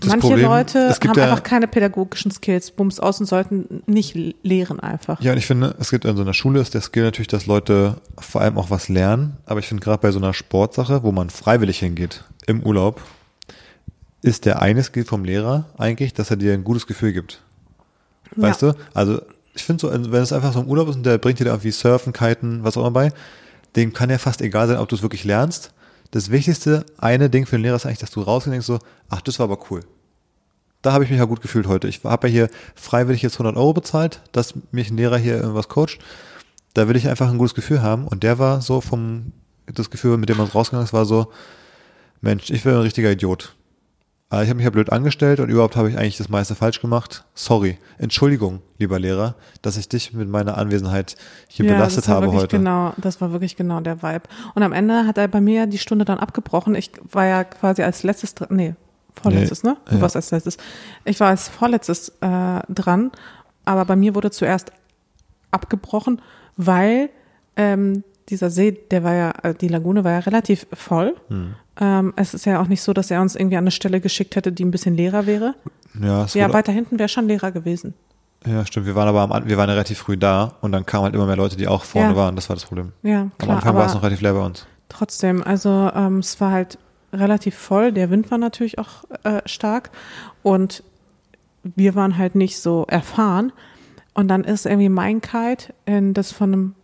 Das manche Problem, Leute haben ja- einfach keine pädagogischen Skills, bums aus und sollten nicht lehren einfach. Ja, und ich finde, es gibt in so einer Schule ist der Skill natürlich, dass Leute vor allem auch was lernen. Aber ich finde gerade bei so einer Sportsache, wo man freiwillig hingeht, im Urlaub, ist der eine Skill vom Lehrer eigentlich, dass er dir ein gutes Gefühl gibt. Weißt Ja. du? Also ich finde so, wenn es einfach so im Urlaub ist und der bringt dir da irgendwie Surfen, Kiten, was auch immer bei, dem kann ja fast egal sein, ob du es wirklich lernst. Das wichtigste eine Ding für den Lehrer ist eigentlich, dass du rausgehst so, ach, das war aber cool. Da habe ich mich ja gut gefühlt heute. Ich habe ja hier freiwillig jetzt 100 Euro bezahlt, dass mich ein Lehrer hier irgendwas coacht. Da will ich einfach ein gutes Gefühl haben. Und der war so vom, das Gefühl, mit dem man rausgegangen ist, war so, Mensch, ich wäre ein richtiger Idiot. Aber ich habe mich ja blöd angestellt und überhaupt habe ich eigentlich das meiste falsch gemacht. Sorry. Entschuldigung, lieber Lehrer, dass ich dich mit meiner Anwesenheit hier belastet das war habe heute. Genau, das war wirklich genau der Vibe. Und am Ende hat er bei mir die Stunde dann abgebrochen. Ich war ja quasi als letztes, dr- nee, vorletztes, Nee, ne? Du ja. warst als letztes. Ich war als vorletztes äh, dran, aber bei mir wurde zuerst abgebrochen, weil ähm, dieser See, der war ja, äh, die Lagune war ja relativ voll. Hm. Ähm, es ist ja auch nicht so, dass er uns irgendwie an eine Stelle geschickt hätte, die ein bisschen leerer wäre. Ja, Ja, weiter hinten wäre schon leerer gewesen. ja, stimmt. Wir waren aber am, wir waren ja relativ früh da und dann kamen halt immer mehr Leute, die auch vorne Ja. waren. Das war das Problem. Ja, Am klar. Anfang war es noch relativ leer bei uns. Trotzdem, also ähm, es war halt relativ voll. Der Wind war natürlich auch äh, stark und wir waren halt nicht so erfahren. Und dann ist irgendwie mein Kite in das von einem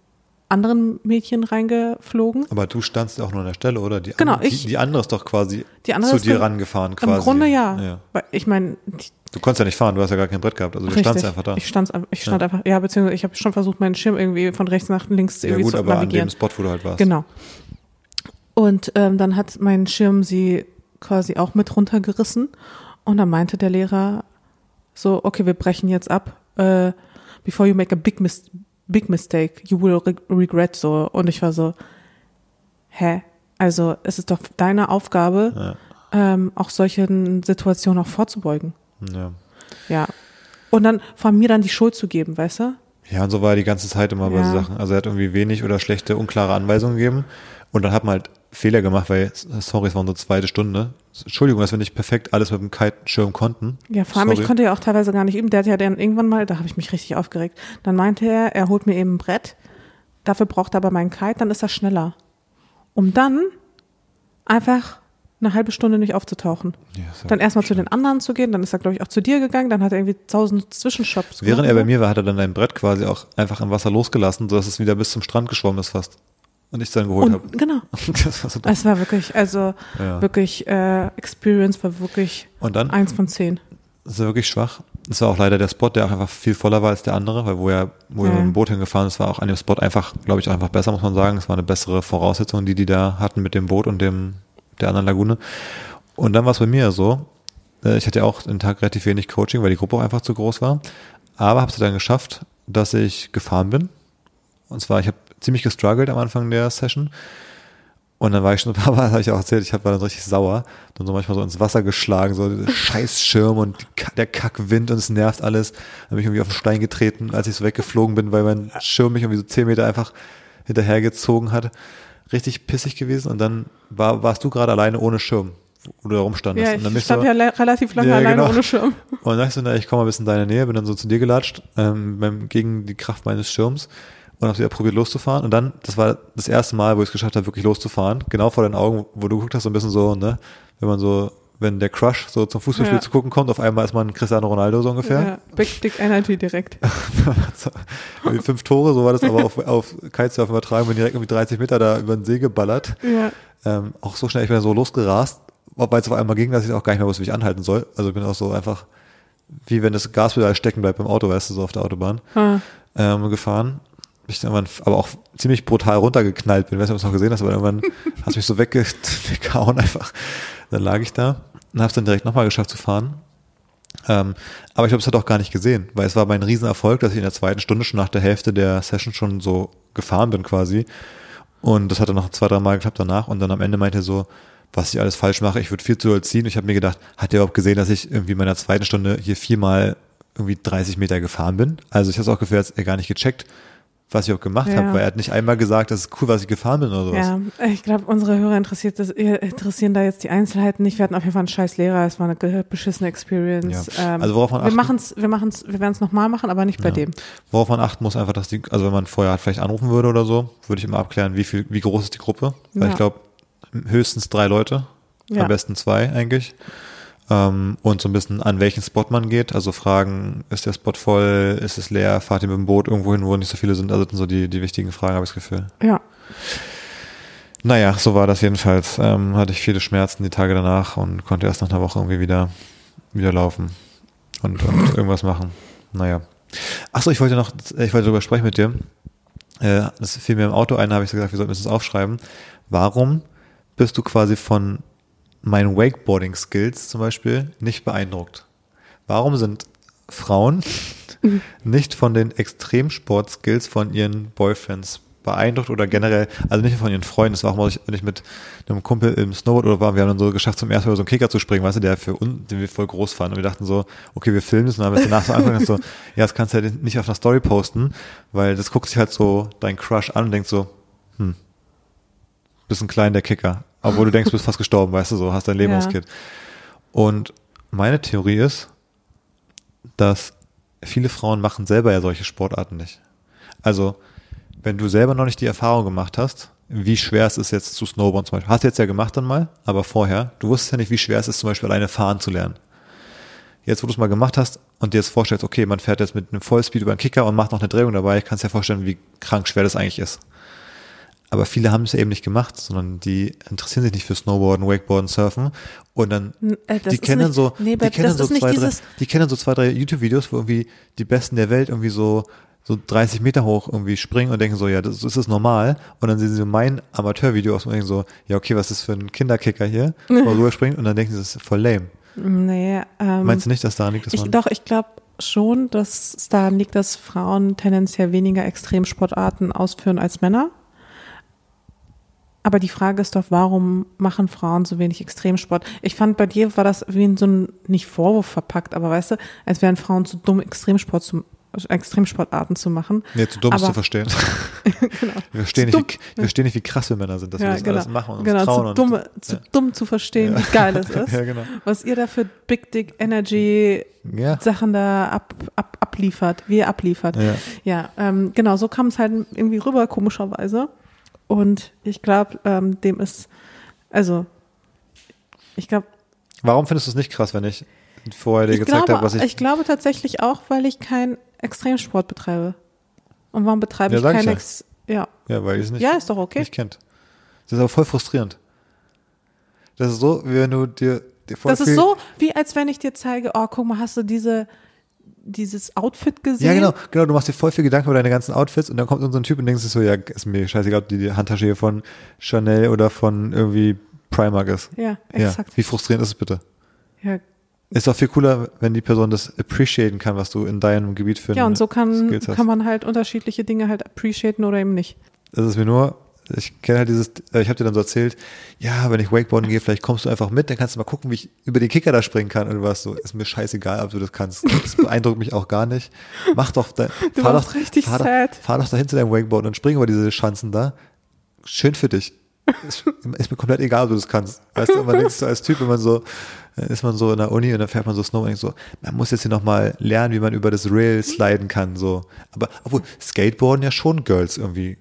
anderen Mädchen reingeflogen. Aber du standst auch nur an der Stelle, oder? Die, Genau, andere, ich- die, die andere ist doch quasi zu dir ge- rangefahren quasi. Im Grunde ja. ja. Weil Ich meine, Du konntest ja nicht fahren, du hast ja gar kein Brett gehabt. Also du standst einfach da. Ich stand, ich stand einfach, ja, beziehungsweise ich habe schon versucht, meinen Schirm irgendwie von rechts nach links ja irgendwie gut, zu aber an dem Spot, wo du halt warst. Genau. Und ähm, dann hat mein Schirm sie quasi auch mit runtergerissen. Und dann meinte der Lehrer, so, okay, wir brechen jetzt ab. Äh, before you make a big, mis big mistake, you will re regret so. Und ich war so, hä? Also es ist doch deine Aufgabe, Ja. ähm, auch solchen Situationen auch vorzubeugen. Ja. Ja. Und dann von mir dann die Schuld zu geben, weißt du? Ja, und so war er die ganze Zeit immer bei Ja. so Sachen. Also er hat irgendwie wenig oder schlechte, unklare Anweisungen gegeben. Und dann hat man halt Fehler gemacht, weil, sorry, es war unsere zweite Stunde. Entschuldigung, dass wir nicht perfekt alles mit dem Kiteschirm konnten. Ja, vor allem, Sorry. ich konnte ja auch teilweise gar nicht üben. Der hat ja dann irgendwann mal, da habe ich mich richtig aufgeregt. Dann meinte er, er holt mir eben ein Brett. Dafür braucht er aber meinen Kite, dann ist er schneller. Um dann einfach eine halbe Stunde nicht aufzutauchen. Ja, Dann erstmal zu den anderen zu gehen, dann ist er, glaube ich, auch zu dir gegangen, dann hat er irgendwie tausend Zwischenshops Während gemacht er bei und mir war, hat er dann ein Brett quasi auch einfach im Wasser losgelassen, sodass es wieder bis zum Strand geschwommen ist fast. Und ich es dann geholt habe. Genau. Das war so. Es war wirklich, also Ja. wirklich, äh, Experience war wirklich Und dann eins von zehn. Das war wirklich schwach. Das war auch leider der Spot, der auch einfach viel voller war als der andere, weil wo er, wo er Ja. mit dem Boot hingefahren ist, war auch an dem Spot einfach, glaube ich, auch einfach besser, muss man sagen. Es war eine bessere Voraussetzung, die die da hatten mit dem Boot und dem, der anderen Lagune. Und dann war es bei mir so, äh, ich hatte ja auch den Tag relativ wenig Coaching, weil die Gruppe auch einfach zu groß war. Aber habe es dann geschafft, dass ich gefahren bin. Und zwar, ich habe ziemlich gestruggelt am Anfang der Session. Und dann war ich schon ein paar Mal, habe ich auch erzählt, ich war dann richtig sauer. Dann so manchmal so ins Wasser geschlagen, so Scheißschirm und der Kackwind und es nervt alles. Dann bin ich irgendwie auf den Stein getreten, als ich so weggeflogen bin, weil mein Schirm mich irgendwie so zehn Meter einfach hinterhergezogen hat. Richtig pissig gewesen. Und dann war, warst du gerade alleine ohne Schirm, wo du da rumstandest. Ja, und dann ich stand so, ja relativ lange Ja, alleine genau. ohne Schirm. und dann dachte ich so, na, ich komme mal bis in deine Nähe, bin dann so zu dir gelatscht, ähm, gegen die Kraft meines Schirms und habe wieder probiert loszufahren. Und dann, das war das erste Mal, wo ich es geschafft habe, wirklich loszufahren. Genau vor deinen Augen, wo du geguckt hast, so ein bisschen so, ne, wenn man so, wenn der Crush so zum Fußballspiel Ja. zu gucken kommt, auf einmal ist man Cristiano Ronaldo so ungefähr. Ja, Big Dick Energy direkt. Fünf Tore, so war das aber auf, auf Kitesurfen übertragen, bin direkt irgendwie 30 Meter da über den See geballert. Ja. Ähm, auch so schnell, ich bin so losgerast, weil es auf einmal ging, dass ich auch gar nicht mehr wusste, wie ich anhalten soll. Also ich bin auch so einfach, wie wenn das Gaspedal stecken bleibt beim Auto, weißt du, so auf der Autobahn, Ah. ähm, gefahren. Ich dann irgendwann, aber auch ziemlich brutal runtergeknallt bin. Ich weiß nicht, ob du es noch gesehen hast, aber irgendwann hast du mich so wegge weggehauen einfach. Dann lag ich da und habe es dann direkt nochmal geschafft zu fahren. Ähm, aber ich glaube, es hat auch gar nicht gesehen, weil es war mein Riesenerfolg, dass ich in der zweiten Stunde schon nach der Hälfte der Session schon so gefahren bin quasi. Und das hat dann noch zwei, drei Mal geklappt danach. Und dann am Ende meinte er so, was ich alles falsch mache, ich würde viel zu doll ziehen. Ich habe mir gedacht, hat der überhaupt gesehen, dass ich irgendwie in meiner zweiten Stunde hier viermal irgendwie 30 Meter gefahren bin? Also ich habe es auch gefühlt, er gar nicht gecheckt, was ich auch gemacht Ja. habe, weil er hat nicht einmal gesagt, das ist cool, was ich gefahren bin oder sowas. Ja, ich glaube, unsere Hörer interessiert das, interessieren da jetzt die Einzelheiten nicht. Wir hatten auf jeden Fall einen scheiß Lehrer, es war eine beschissene Experience. Ja. Ähm, Also worauf man wir achten- machen's, wir machen's, wir werden es nochmal machen, aber nicht bei Ja. dem. Worauf man achten muss, einfach, dass die, also wenn man vorher vielleicht anrufen würde oder so, würde ich immer abklären, wie viel, wie groß ist die Gruppe. Weil ich glaube, höchstens drei Leute, am besten zwei eigentlich. Ähm, und so ein bisschen an welchen Spot man geht. Also fragen, ist der Spot voll, ist es leer, fahrt ihr mit dem Boot irgendwo hin, wo nicht so viele sind. Also das sind so die, die wichtigen Fragen, habe ich das Gefühl. Ja. Naja, so war das jedenfalls. Ähm, hatte ich viele Schmerzen die Tage danach und konnte erst nach einer Woche irgendwie wieder, wieder laufen und, und irgendwas machen. Naja. Achso, ich wollte noch, ich wollte darüber sprechen mit dir. Äh, das fiel mir im Auto ein, habe ich so gesagt, wir sollten uns das aufschreiben. Warum bist du quasi von meinen Wakeboarding-Skills zum Beispiel nicht beeindruckt? Warum sind Frauen nicht von den Extremsport-Skills von ihren Boyfriends beeindruckt oder generell, also nicht von ihren Freunden, das war auch mal, wenn ich mit einem Kumpel im Snowboard oder war, wir haben dann so geschafft, zum ersten Mal über so einen Kicker zu springen, weißt du, der für uns, den wir voll groß fanden. Und wir dachten so, okay, wir filmen das und dann haben wir es danach so angefangen, so, ja, das kannst du ja nicht auf einer Story posten, weil das guckt sich halt so dein Crush an und denkt so, hm, bisschen klein der Kicker. Obwohl du denkst, du bist fast gestorben, weißt du, so, hast dein Leben Ja. riskiert. Und meine Theorie ist, dass viele Frauen machen selber ja solche Sportarten nicht. Also, wenn du selber noch nicht die Erfahrung gemacht hast, wie schwer es ist jetzt zu Snowboarden zum Beispiel. Hast du jetzt ja gemacht dann mal, aber vorher, du wusstest ja nicht, wie schwer es ist zum Beispiel alleine fahren zu lernen. Jetzt, wo du es mal gemacht hast und dir jetzt vorstellst, okay, man fährt jetzt mit einem Vollspeed über einen Kicker und macht noch eine Drehung dabei, kannst dir vorstellen, wie krank schwer das eigentlich ist. Aber viele haben es eben nicht gemacht, sondern die interessieren sich nicht für Snowboarden, Wakeboarden, Surfen und dann äh, das die kennen nicht- so, nee, die kennen das so zwei, drei, die kennen so zwei, drei YouTube-Videos, wo irgendwie die Besten der Welt irgendwie so so 30 Meter hoch irgendwie springen und denken so, ja, das, das ist normal. Und dann sehen sie so mein Amateurvideo aus und denken so, ja, okay, was ist das für ein Kinderkicker hier, wo er rüber springt und dann denken sie, das ist voll lame. Nee, ähm, Meinst du nicht, dass daran liegt, dass ich, man. doch, ich glaube schon, dass es daran liegt, dass Frauen tendenziell weniger Extremsportarten ausführen als Männer. Aber die Frage ist doch, warum machen Frauen so wenig Extremsport? Ich fand, bei dir war das wie in so ein, nicht Vorwurf verpackt, aber weißt du, als wären Frauen zu dumm, Extremsport zu, Extremsportarten zu machen. Nee, zu dumm aber- zu verstehen. genau. Wir verstehen, Zu nicht, wie, wir verstehen nicht, wie krass wir Männer sind, dass wir Ja, das genau. alles machen und uns genau, trauen. zu, und, dumm, zu ja. dumm zu verstehen, wie geil es ist. ja, genau. Was ihr da für Big Dick Energy Ja. Sachen da ab, ab, abliefert, wie ihr abliefert. Ja. Ja, ähm, genau, so kam es halt irgendwie rüber, komischerweise. Und ich glaube, ähm, dem ist, also, ich glaube, Warum findest du es nicht krass, wenn ich vorher dir gezeigt glaube, habe, was ich. ich glaube tatsächlich auch, weil ich keinen Extremsport betreibe. Und warum betreibe Ja, ich keinen ja. Ex ja. ja, weil ich es nicht, ja, ist doch okay. nicht kennt. Das ist aber voll frustrierend. Das ist so, wie wenn du dir, dir Das ist so, wie als wenn ich dir zeige, oh, guck mal, hast du diese, dieses Outfit gesehen? Ja, genau, genau, du machst dir voll viel Gedanken über deine ganzen Outfits und dann kommt so ein Typ und denkst dir so, ja, ist mir scheißegal, ob die, die Handtasche hier von Chanel oder von irgendwie Primark ist. Ja, Ja, exakt. wie frustrierend ist es bitte? Ja, Ist doch viel cooler, wenn die Person das appreciaten kann, was du in deinem Gebiet für ja und so kann, kann man halt unterschiedliche Dinge halt appreciaten oder eben nicht. Das ist mir nur, ich kenne halt dieses, äh, ich habe dir dann so erzählt, ja, wenn ich Wakeboarden gehe, vielleicht kommst du einfach mit, dann kannst du mal gucken, wie ich über den Kicker da springen kann und was so. Ist mir scheißegal, ob du das kannst. Das beeindruckt mich auch gar nicht. Mach doch, da, Du fahr warst doch, richtig fahr, sad. Fahr doch dahin zu deinem Wakeboard und spring über diese Schanzen da. Schön für dich. Ist, ist mir komplett egal, ob du das kannst. Weißt du, man denkt so als Typ, wenn man so, dann ist man so in der Uni und dann fährt man so Snow und denkt so, man muss jetzt hier nochmal lernen, wie man über das Rail sliden kann, so. Aber, obwohl, Skateboarden ja schon Girls irgendwie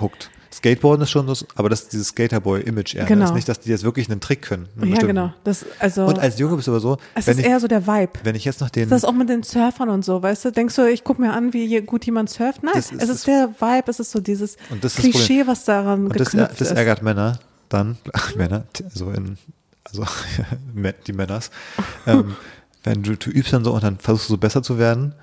hookt. Skateboarden ist schon das, aber das ist dieses Skaterboy-Image eher. Genau. Das ist nicht, dass die jetzt wirklich einen Trick können. einen Ja, bestimmten. genau. Das, also, Und als Junge bist du aber so, es wenn ist ich, eher so der Vibe. wenn ich jetzt noch den, Das ist auch mit den Surfern und so, weißt du? Denkst du, ich guck mir an, wie gut jemand surft? Nein, Das ist- es das- ist der Vibe, es ist so dieses das das Klischee, was daran und das, geknüpft das ist. ärgert Männer dann, ach, Männer, also in, also die Männers, ähm, wenn du, du übst dann so und dann versuchst du so besser zu werden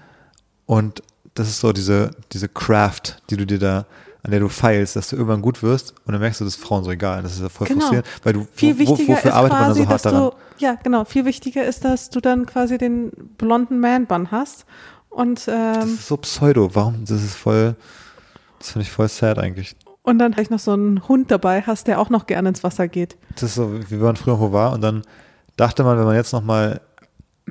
und das ist so diese, diese Craft, die du dir da, an der du feilst, dass du irgendwann gut wirst und dann merkst du, das ist Frauen so egal. Das ist ja voll Genau. frustrierend, weil du, Viel wo, wichtiger wofür ist arbeitet man quasi, so hart daran? du, ja, genau, viel wichtiger ist, dass du dann quasi den blonden Man-Bun hast und, Das ähm, ist so pseudo. Warum? Das ist voll, das finde ich voll sad eigentlich. und dann vielleicht noch so einen Hund dabei hast, der auch noch gerne ins Wasser geht. Das ist so, wie wenn man früher wo war und dann dachte man, wenn man jetzt nochmal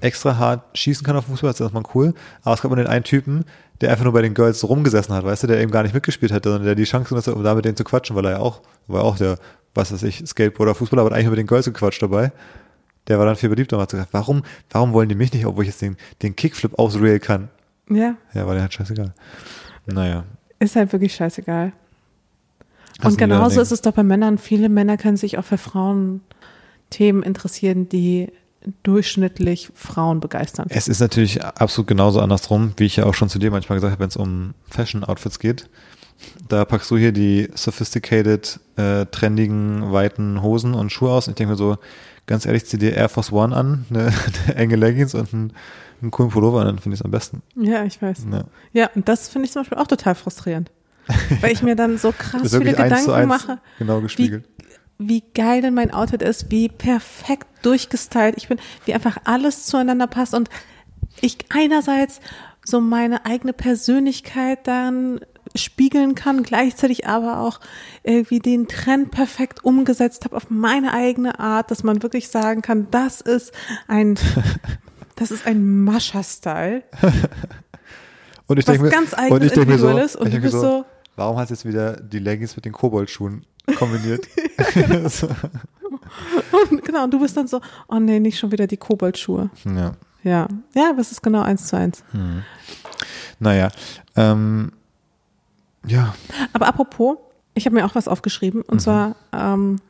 extra hart schießen kann auf Fußball, ist das mal cool. Aber es gab immer den einen Typen, der einfach nur bei den Girls rumgesessen hat, weißt du, der eben gar nicht mitgespielt hat, sondern der die Chance genutzt hat, um da mit denen zu quatschen, weil er ja auch, war auch der, was weiß ich, Skateboarder, Fußballer, aber hat eigentlich nur mit den Girls gequatscht dabei. Der war dann viel beliebter und hat gesagt, warum, warum wollen die mich nicht, obwohl ich jetzt den, den Kickflip aufs Rail kann? Ja, Ja, war der halt scheißegal. Naja. ist halt wirklich scheißegal. Hast Und genauso ist es doch bei Männern. Viele Männer können sich auch für Frauenthemen interessieren, die durchschnittlich Frauen begeistern. Es ist natürlich absolut genauso andersrum, wie ich ja auch schon zu dir manchmal gesagt habe, wenn es um Fashion-Outfits geht. Da packst du hier die sophisticated, äh, trendigen, weiten Hosen und Schuhe aus. Und ich denke mir so, ganz ehrlich, zieh dir Air Force One an, eine, eine enge Leggings und einen, einen coolen Pullover, und dann finde ich es am besten. Ja, ich weiß. Ja. Ja, und das finde ich zum Beispiel auch total frustrierend. Weil ich mir dann so krass viele eins Gedanken eins mache, genau gespiegelt. wie geil denn mein Outfit ist, wie perfekt durchgestylt ich bin, wie einfach alles zueinander passt und ich einerseits so meine eigene Persönlichkeit dann spiegeln kann, gleichzeitig aber auch irgendwie den Trend perfekt umgesetzt habe auf meine eigene Art, dass man wirklich sagen kann, das ist ein, das ist ein Mascha-Style, Und ich denke mir, ganz und ich denke mir so, und ich denke so, so, warum hast du jetzt wieder die Leggings mit den Koboldschuhen kombiniert? So. genau, und du bist dann so, oh nee, nicht schon wieder die Koboldschuhe. ja. Ja, ja, aber es ist genau eins zu eins. Naja. Ähm, ja. Aber apropos, ich habe mir auch was aufgeschrieben und zwar, ähm,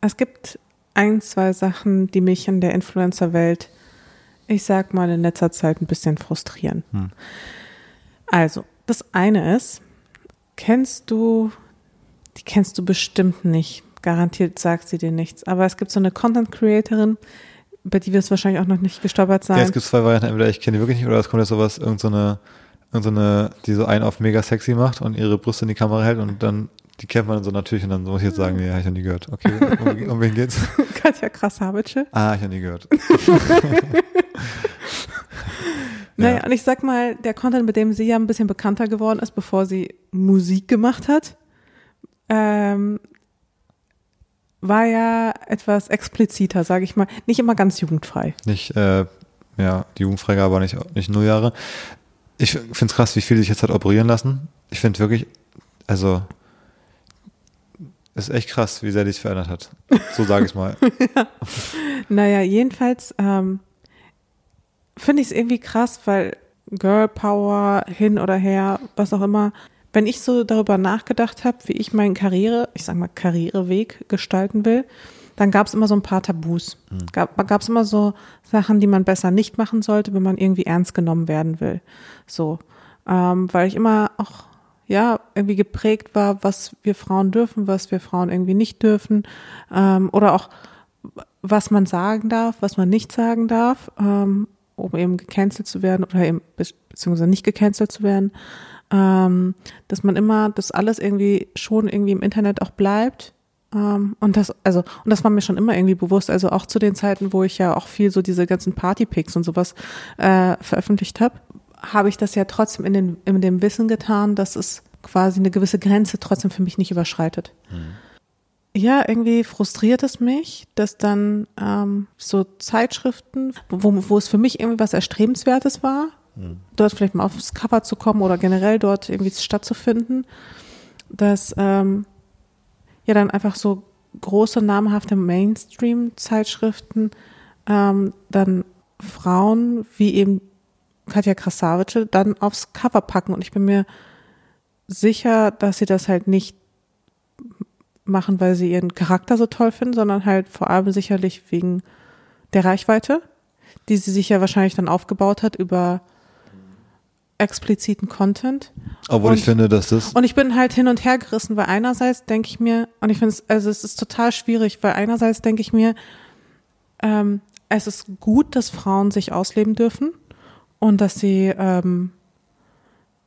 es gibt ein, zwei Sachen, die mich in der Influencer-Welt, ich sag mal, in letzter Zeit ein bisschen frustrieren. Hm. Also, das eine ist, kennst du, die kennst du bestimmt nicht, garantiert sagt sie dir nichts, aber es gibt so eine Content-Creatorin, bei die wir es wahrscheinlich auch noch nicht gestolpert sein. Ja, es gibt zwei Varianten. Entweder ich kenne die wirklich nicht oder es kommt jetzt sowas, irgend so eine, irgend so eine, die so einen auf mega sexy macht und ihre Brüste in die Kamera hält und dann, die kennt man so natürlich und dann muss ich jetzt sagen, nee, habe ich noch nie gehört. Okay, um, um wen geht's? Katja Krasavice. Ah, ich habe nie gehört. Naja, und ich sag mal, der Content, mit dem sie ja ein bisschen bekannter geworden ist, bevor sie Musik gemacht hat, ähm, war ja etwas expliziter, sage ich mal. Nicht immer ganz jugendfrei. Nicht, äh, ja, die Jugendfreigabe war nicht, nicht null Jahre. Ich finde es krass, wie viel sich jetzt hat operieren lassen. Ich finde wirklich, also, ist echt krass, wie sehr die sich verändert hat. So sage ich mal. ja. Naja, jedenfalls ähm, finde ich es irgendwie krass, weil Girl Power hin oder her, was auch immer, wenn ich so darüber nachgedacht habe, wie ich meinen Karriere, ich sag mal Karriereweg gestalten will, dann gab es immer so ein paar Tabus. Mhm. Gab es immer so Sachen, die man besser nicht machen sollte, wenn man irgendwie ernst genommen werden will. So, ähm, weil ich immer auch ja irgendwie geprägt war, was wir Frauen dürfen, was wir Frauen irgendwie nicht dürfen ähm, oder auch was man sagen darf, was man nicht sagen darf. Ähm, um eben gecancelt zu werden oder eben beziehungsweise nicht gecancelt zu werden, ähm, dass man immer, dass alles irgendwie schon irgendwie im Internet auch bleibt. Ähm, und das, also, und das war mir schon immer irgendwie bewusst, also auch zu den Zeiten, wo ich ja auch viel so diese ganzen Partypics und sowas äh, veröffentlicht habe, habe ich das ja trotzdem in, den, in dem Wissen getan, dass es quasi eine gewisse Grenze trotzdem für mich nicht überschreitet. Mhm ja, irgendwie frustriert es mich, dass dann ähm, so Zeitschriften, wo, wo es für mich irgendwie was Erstrebenswertes war, dort vielleicht mal aufs Cover zu kommen oder generell dort irgendwie stattzufinden, dass ähm, ja dann einfach so große namhafte Mainstream-Zeitschriften ähm, dann Frauen wie eben Katja Krasavice dann aufs Cover packen. Und ich bin mir sicher, dass sie das halt nicht machen, weil sie ihren Charakter so toll finden, sondern halt vor allem sicherlich wegen der Reichweite, die sie sich ja wahrscheinlich dann aufgebaut hat über expliziten Content. Obwohl und, ich finde, dass das. Und ich bin halt hin und her gerissen, weil einerseits denke ich mir, und ich finde es, also es ist total schwierig, weil einerseits denke ich mir, ähm, es ist gut, dass Frauen sich ausleben dürfen und dass sie, ähm,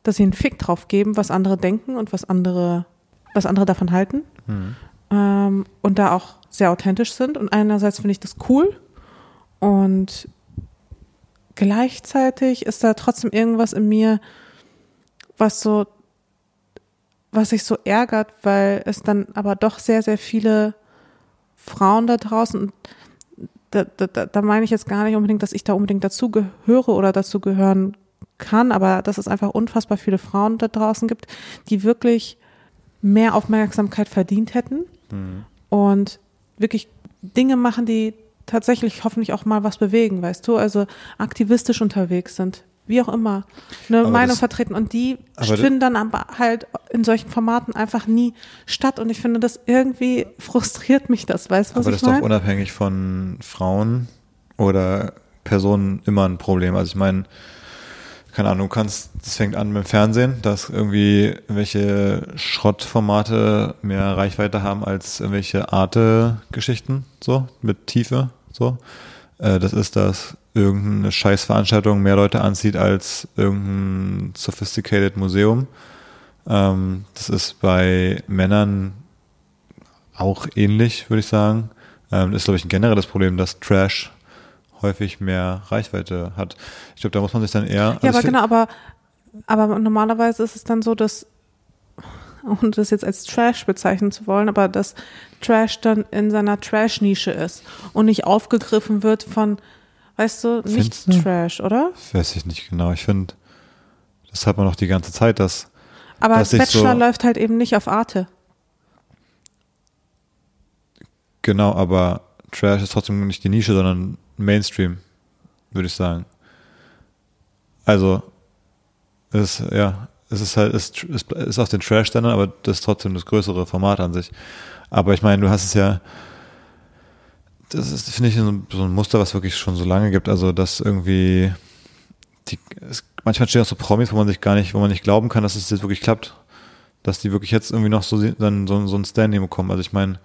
dass sie einen Fick drauf geben, was andere denken und was andere was andere davon halten mhm. ähm, und da auch sehr authentisch sind. Und einerseits finde ich das cool und gleichzeitig ist da trotzdem irgendwas in mir, was so, was sich so ärgert, weil es dann aber doch sehr, sehr viele Frauen da draußen, da, da, da meine ich jetzt gar nicht unbedingt, dass ich da unbedingt dazu gehöre oder dazu gehören kann, aber dass es einfach unfassbar viele Frauen da draußen gibt, die wirklich mehr Aufmerksamkeit verdient hätten mhm. und wirklich Dinge machen, die tatsächlich hoffentlich auch mal was bewegen, weißt du, also aktivistisch unterwegs sind, wie auch immer, eine aber Meinung das, vertreten. Und die finden dann aber halt in solchen Formaten einfach nie statt. Und ich finde das irgendwie frustriert mich das, weißt du, was aber ich meine? Aber das ist doch unabhängig von Frauen oder Personen immer ein Problem, also ich meine, keine Ahnung, du kannst, das fängt an mit dem Fernsehen, dass irgendwie welche Schrottformate mehr Reichweite haben als irgendwelche Arte-Geschichten, so, mit Tiefe, so. Äh, das ist, dass irgendeine Scheißveranstaltung mehr Leute anzieht als irgendein sophisticated Museum. Ähm, das ist bei Männern auch ähnlich, würde ich sagen. Ähm, das ist, glaube ich, ein generelles Problem, dass Trash häufig mehr Reichweite hat. Ich glaube, da muss man sich dann eher. Also ja, aber genau, aber, aber normalerweise ist es dann so, dass, ohne das jetzt als Trash bezeichnen zu wollen, aber dass Trash dann in seiner Trash-Nische ist und nicht aufgegriffen wird von, weißt du, nicht Findest du? Trash, oder? Weiß ich nicht genau. Ich finde, das hat man noch die ganze Zeit, dass. Aber dass Bachelor so läuft halt eben nicht auf Arte. Genau, aber Trash ist trotzdem nicht die Nische, sondern Mainstream, würde ich sagen. Also, es, ja, es ist halt, es ist, ist auf den Trash-Standard, aber das ist trotzdem das größere Format an sich. Aber ich meine, du hast es ja, das ist, finde ich, so ein, so ein Muster, was wirklich schon so lange gibt. Also, dass irgendwie, die, es, manchmal stehen auch so Promis, wo man sich gar nicht, wo man nicht glauben kann, dass es jetzt wirklich klappt. Dass die wirklich jetzt irgendwie noch so, dann so, so ein Standing bekommen. Also, ich meine,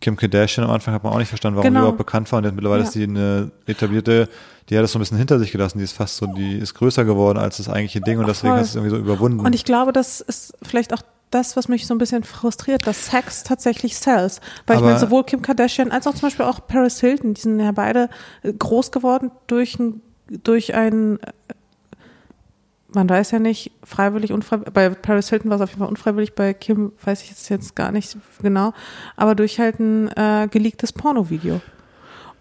Kim Kardashian am Anfang hat man auch nicht verstanden, warum genau. die überhaupt bekannt war. Und mittlerweile ja. ist die eine etablierte, die hat das so ein bisschen hinter sich gelassen. Die ist fast so, die ist größer geworden als das eigentliche Ding und deswegen Voll. hat es irgendwie so überwunden. Und ich glaube, das ist vielleicht auch das, was mich so ein bisschen frustriert, dass Sex tatsächlich sells. Weil ich Aber- meine, sowohl Kim Kardashian als auch zum Beispiel auch Paris Hilton, die sind ja beide äh, groß geworden durch ein, durch ein, äh, man weiß ja nicht, freiwillig, unfreiwillig, bei Paris Hilton war es auf jeden Fall unfreiwillig, bei Kim weiß ich jetzt, jetzt gar nicht genau, aber durch halt ein äh, geleaktes Pornovideo.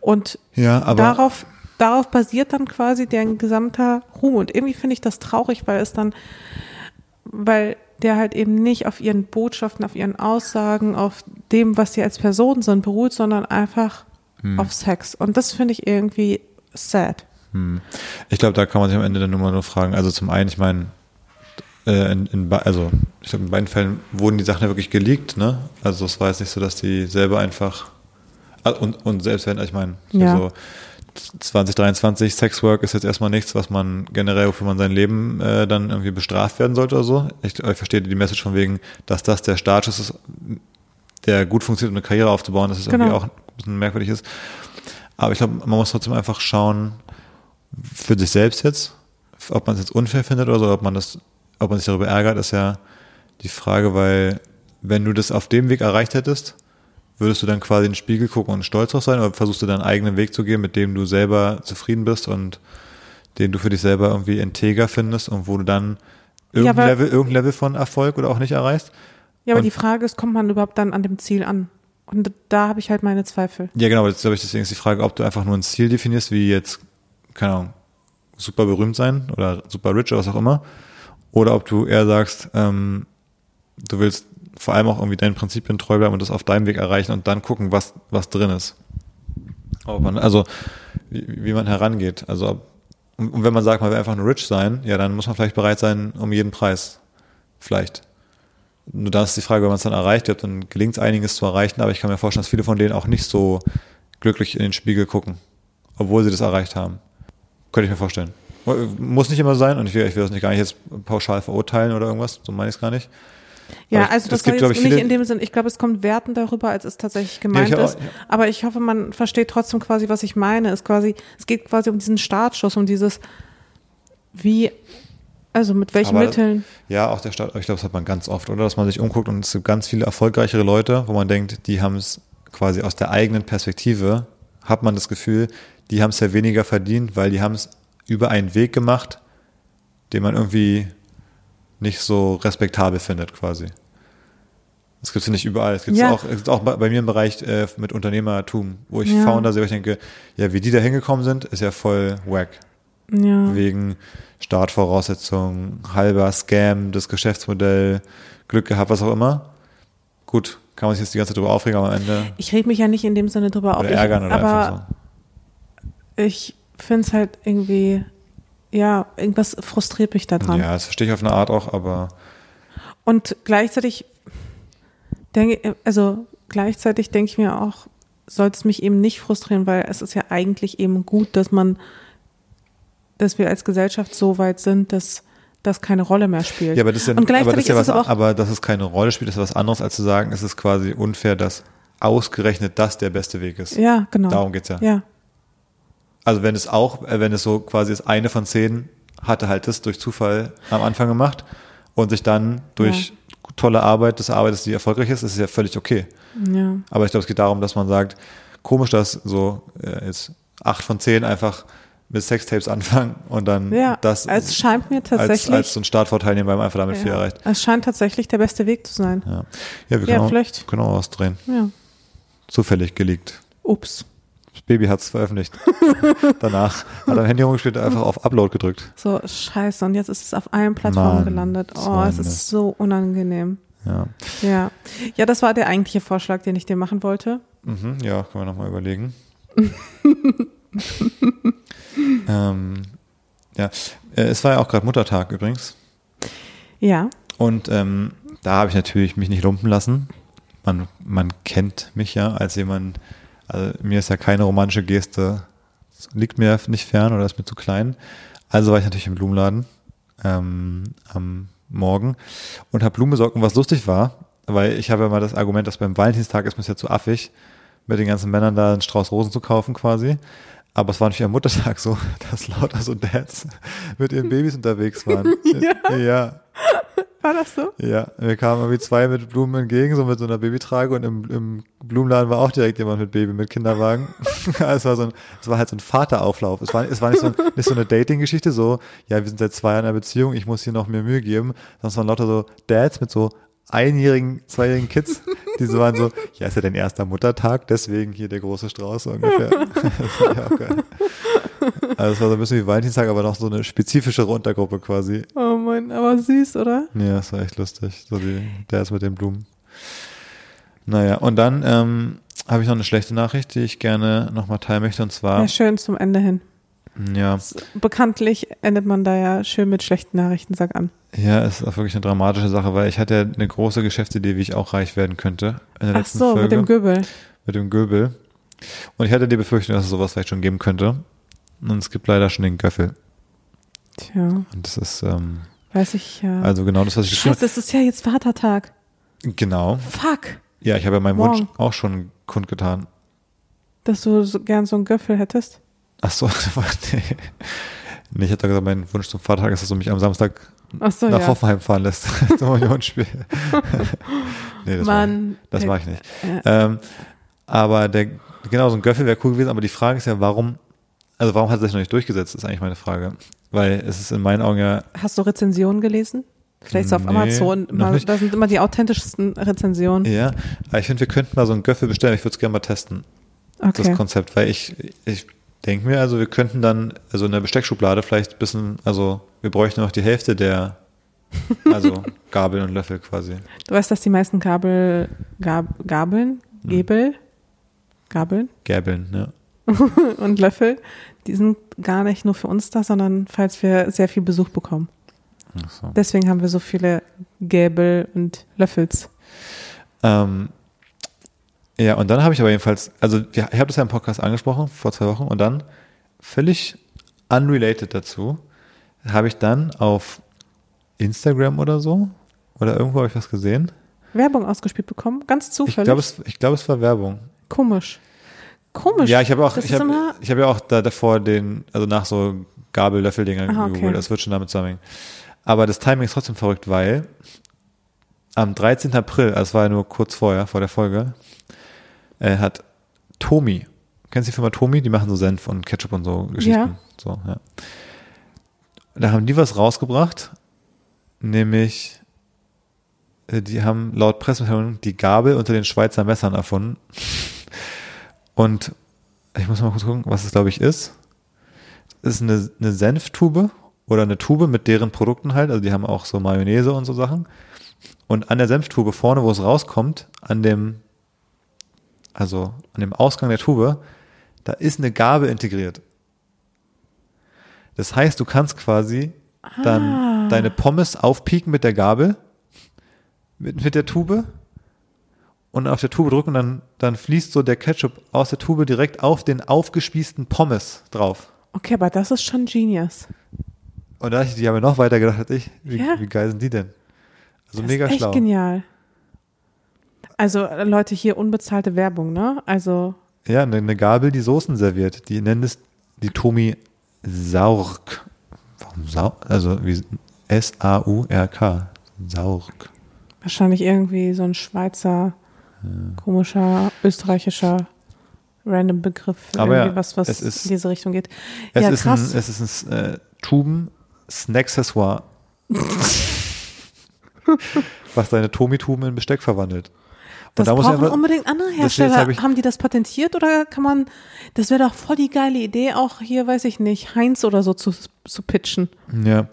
Und Ja, darauf, darauf basiert dann quasi deren gesamter Ruhm. Und irgendwie finde ich das traurig, weil es dann, weil der halt eben nicht auf ihren Botschaften, auf ihren Aussagen, auf dem, was sie als Person sind, beruht, sondern einfach auf Sex. Und das finde ich irgendwie sad. Ich glaube, da kann man sich am Ende dann nur mal nur fragen. Also zum einen, ich meine, äh, in, in, also ich glaube, in beiden Fällen wurden die Sachen ja wirklich geleakt, ne? Also es war jetzt nicht so, dass die selber einfach Ah, und, und selbst wenn, ich meine, Ja. so 2023 Sexwork ist jetzt erstmal nichts, was man generell, wofür man sein Leben äh, dann irgendwie bestraft werden sollte oder so. Ich, ich verstehe die Message von wegen, dass das der Status ist, der gut funktioniert, um eine Karriere aufzubauen, dass es irgendwie Genau. auch ein bisschen merkwürdig ist. Aber ich glaube, man muss trotzdem einfach schauen, für sich selbst jetzt, ob man es jetzt unfair findet oder so, ob man das, ob man sich darüber ärgert, ist ja die Frage, weil wenn du das auf dem Weg erreicht hättest, würdest du dann quasi in den Spiegel gucken und stolz drauf sein oder versuchst du deinen eigenen Weg zu gehen, mit dem du selber zufrieden bist und den du für dich selber irgendwie integer findest und wo du dann irgendein, aber- Level, irgendein Level von Erfolg oder auch nicht erreichst? Ja, aber Und- die Frage ist, kommt man überhaupt dann an dem Ziel an? Und da habe ich halt meine Zweifel. Ja, genau, jetzt glaube ich, deswegen ist die Frage, ob du einfach nur ein Ziel definierst, wie jetzt, keine Ahnung, super berühmt sein oder super rich oder was auch immer, oder ob du eher sagst, ähm, du willst vor allem auch irgendwie deinen Prinzipien treu bleiben und das auf deinem Weg erreichen und dann gucken, was, was drin ist. Ob man, also, wie, wie man herangeht. Also, ob, und wenn man sagt, man will einfach nur rich sein, ja, dann muss man vielleicht bereit sein, um jeden Preis. Vielleicht. Nur da ist die Frage, wenn man es dann erreicht, ich glaube, dann gelingt es einiges zu erreichen, aber ich kann mir vorstellen, dass viele von denen auch nicht so glücklich in den Spiegel gucken, obwohl sie das erreicht haben. Könnte ich mir vorstellen. Muss nicht immer sein und ich will, ich will das nicht gar nicht jetzt pauschal verurteilen oder irgendwas, so meine ich es gar nicht. Ja, ich- also es das gibt, jetzt ich, nicht in dem Sinn, ich glaube, es kommt wertend darüber, als es tatsächlich gemeint ich auch- ist. ja. Aber ich hoffe, man versteht trotzdem quasi, was ich meine. Es quasi, es geht quasi um diesen Startschuss, um dieses, wie, also mit welchen Aber- Mitteln. Ja, auch der Stadt, ich glaube, das hat man ganz oft, oder? Dass man sich umguckt und es gibt ganz viele erfolgreichere Leute, wo man denkt, die haben es quasi aus der eigenen Perspektive, hat man das Gefühl, die haben es ja weniger verdient, weil die haben es über einen Weg gemacht, den man irgendwie nicht so respektabel findet, quasi. Das gibt es ja nicht überall. Es gibt Ja. auch, es gibt auch bei, bei mir im Bereich äh, mit Unternehmertum, wo ich Ja. Founder sehe, wo ich denke, ja, wie die da hingekommen sind, ist ja voll wack Ja. wegen Startvoraussetzungen, halber Scam, das Geschäftsmodell, Glück gehabt, was auch immer. Gut, kann man sich jetzt die ganze Zeit drüber aufregen, aber am Ende Ich reg mich ja nicht in dem Sinne drüber auf. oder Ich, ärgern oder aber einfach ich finde es halt irgendwie, ja, irgendwas frustriert mich so. daran. Ja, das verstehe ich auf eine Art auch, aber Und gleichzeitig denke, also gleichzeitig denke ich mir auch, sollte es mich eben nicht frustrieren, weil es ist ja eigentlich eben gut, dass man, dass wir als Gesellschaft so weit sind, dass das keine Rolle mehr spielt. ja, aber das ist ja, Und aber das gleichzeitig ist ja ist was, es auch- aber dass es keine Rolle spielt, ist was anderes, als zu sagen, es ist quasi unfair, dass ausgerechnet das der beste Weg ist. ja, genau. Darum geht's ja. Ja, Also wenn es auch, äh, wenn es so quasi ist, eine von zehn hatte halt das durch Zufall am Anfang gemacht und sich dann durch tolle Arbeit des Arbeiters, die erfolgreich ist, ist es ja völlig okay. ja. Aber ich glaube, es geht darum, dass man sagt, komisch, dass so äh, jetzt acht von zehn einfach mit Sextapes anfangen und dann Ja, das es scheint mir als, tatsächlich, als so ein Startvorteil nehmen, weil man einfach damit viel ja, erreicht. es scheint tatsächlich der beste Weg zu sein. Ja, ja wir Ja, können, auch, vielleicht. können auch ausdrehen. Ja. Zufällig geleakt. Ups. Das Baby hat es veröffentlicht. Danach hat er am Handy rumgespielt einfach auf Upload gedrückt. So, scheiße. Und jetzt ist es auf allen Plattformen Mann, gelandet. Oh, es ist so unangenehm. Ja. Ja. Ja, das war der eigentliche Vorschlag, den ich dir machen wollte. Mhm, ja, können wir nochmal überlegen. ähm, ja, äh, es war ja auch gerade Muttertag übrigens. Ja. Und ähm, da habe ich natürlich mich nicht lumpen lassen. Man, man kennt mich ja als jemand, also mir ist ja keine romantische Geste, liegt mir nicht fern oder ist mir zu klein. Also war ich natürlich im Blumenladen ähm, am Morgen und habe Blumen besorgt. Und was lustig war, weil ich habe ja mal das Argument, dass beim Valentinstag ist mir ja zu affig, mit den ganzen Männern da einen Strauß Rosen zu kaufen quasi. Aber es war natürlich am Muttertag so, dass lauter so Dads mit ihren Babys unterwegs waren. ja. ja. War das so? Ja, mir kamen irgendwie zwei mit Blumen entgegen, so mit so einer Babytrage und im, im Blumenladen war auch direkt jemand mit Baby, mit Kinderwagen. es war so ein, es war halt so ein Vaterauflauf. Es war, es war nicht so, ein, nicht so eine Dating-Geschichte, so, ja, wir sind seit zwei Jahren in einer Beziehung, ich muss hier noch mehr Mühe geben, es waren lauter so Dads mit so einjährigen, zweijährigen Kids, die so waren so, ja, ist ja dein erster Muttertag, deswegen hier der große Strauß so ungefähr. auch geil. Also es war so ein bisschen wie Valentinstag, aber noch so eine spezifischere Untergruppe quasi. Oh Mann, aber süß, oder? Ja, das war echt lustig. So die, der ist mit den Blumen. Naja, und dann ähm, habe ich noch eine schlechte Nachricht, die ich gerne nochmal teilen möchte, und zwar. Ja, schön zum Ende hin. Ja. Bekanntlich endet man da ja schön mit schlechten Nachrichten, sag an. Ja, es ist auch wirklich eine dramatische Sache, weil ich hatte ja eine große Geschäftsidee, wie ich auch reich werden könnte. In der Ach letzten so, Folge. mit dem Göbel. Mit dem Göbel. Und ich hatte die Befürchtung, dass es sowas vielleicht schon geben könnte. Und es gibt leider schon den Göffel. Tja, Und das ist ähm, weiß ich ja. also genau das, was ich Scheiße, es ist ja jetzt Vatertag. Genau. Fuck, Ja, ich habe ja meinen Morgen. Wunsch auch schon kundgetan. dass du so gern so einen Göffel hättest. Ach so, nee. Nee, ich hatte gesagt, mein Wunsch zum Vatertag ist, dass du mich am Samstag so, nach ja. Hoffenheim fahren lässt zum Unionsspiel. nee, das, Mann. mach, das äh, mach ich nicht. äh, Ähm, aber der, genau, so ein Göffel wäre cool gewesen, aber die Frage ist ja, warum, also warum hat er sich noch nicht durchgesetzt, ist eigentlich meine Frage. Weil es ist in meinen Augen ja, Hast du Rezensionen gelesen? Vielleicht so auf Amazon. Mal, da sind immer die authentischsten Rezensionen. ja, aber ich finde, wir könnten mal so einen Göffel bestellen, ich würde es gerne mal testen, das Okay. Konzept, weil ich, ich denke mir, also wir könnten dann, also in der Besteckschublade vielleicht ein bisschen, also wir bräuchten noch die Hälfte der, also Gabel und Löffel quasi. Du weißt, dass die meisten Gabel, Gab, Gabeln, Hm. Gebel, Gabeln Gäbeln, ne? und Löffel, die sind gar nicht nur für uns da, sondern falls wir sehr viel Besuch bekommen. Ach so. Deswegen haben wir so viele Gäbel und Löffels. Ähm, ja, und dann habe ich aber jedenfalls, also ich habe das ja im Podcast angesprochen vor zwei Wochen und dann völlig unrelated dazu habe ich dann auf Instagram oder so oder irgendwo habe ich was gesehen. Werbung ausgespielt bekommen, ganz Ich zufällig. glaube, es, ich glaube, es war Werbung. Komisch. Komisch. Ja, ich habe auch, Das ich habe, ich habe ja auch da davor den, also nach so Gabel-Löffel-Dingern okay. gegoogelt. Das wird schon damit zusammenhängen. Aber das Timing ist trotzdem verrückt, weil am 13. April, also es war ja nur kurz vorher, vor der Folge, äh, hat Tomi, kennst du die Firma Tomi? Die machen so Senf und Ketchup und so Geschichten. Ja. So, ja. Da haben die was rausgebracht, nämlich äh, die haben laut Pressemitteilung die Gabel unter den Schweizer Messern erfunden. Und ich muss mal kurz gucken, was es glaube ich ist. Es ist eine, eine Senftube oder eine Tube mit deren Produkten halt. Also die haben auch so Mayonnaise und so Sachen. Und an der Senftube vorne, wo es rauskommt, an dem, also an dem Ausgang der Tube, da ist eine Gabel integriert. Das heißt, du kannst quasi dann Ah. deine Pommes aufpieken mit der Gabel, mit, mit der Tube und auf der Tube drücken, dann, dann fließt so der Ketchup aus der Tube direkt auf den aufgespießten Pommes drauf. Okay, aber das ist schon genius. Und da ich, die haben ja noch weiter gedacht als ich. Wie, Ja. wie geil sind die denn? Also Das mega ist echt schlau. genial. Also Leute, hier unbezahlte Werbung, ne? Also Ja, eine, eine Gabel, die Soßen serviert. Die nennen es die Tomi Saurk. Warum Saurk? Also wie S-A-U-R-K. Saurk. wahrscheinlich irgendwie so ein Schweizer, komischer, österreichischer random Begriff Aber irgendwie ja, was, was es ist- in diese Richtung geht. Es ja, ist krass. ein, es ist ein äh, Tuben-Snackcessoire. was deine Tomi-Tuben in Besteck verwandelt. Das da brauchen einfach- unbedingt andere Hersteller. hab ich- haben die das patentiert oder kann man, das wäre doch voll die geile Idee, auch hier, weiß ich nicht, Heinz oder so zu, zu pitchen. Ja.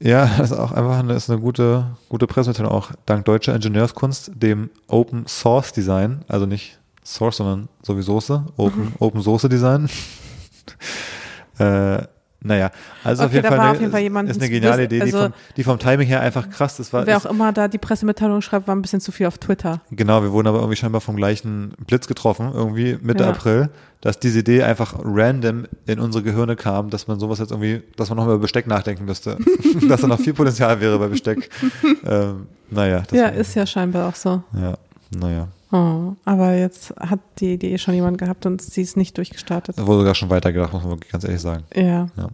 Ja, das ist auch einfach eine, ist eine gute, gute Pressemitteilung, auch dank deutscher Ingenieurskunst, dem Open Source Design, also nicht Source, sondern sowieso Open, Mhm. Open Source Design. äh, naja, also auf Okay, jeden da Fall eine, auf jeden Fall jemand- ist eine geniale Idee, die, also- vom, die vom Timing her einfach krass, das war, Wer ist, auch immer da die Pressemitteilung schreibt, war ein bisschen zu viel auf Twitter. Genau, wir wurden aber irgendwie scheinbar vom gleichen Blitz getroffen, irgendwie Mitte Ja. April, dass diese Idee einfach random in unsere Gehirne kam, dass man sowas jetzt irgendwie, dass man noch mal über Besteck nachdenken müsste. dass da noch viel Potenzial wäre bei Besteck. ähm, naja. das Ja, ist ja scheinbar auch so. Ja, naja. Oh, aber jetzt hat die Idee schon jemand gehabt und sie ist nicht durchgestartet. Da wurde sogar schon weitergedacht, muss man ganz ehrlich sagen. Ja. Ja.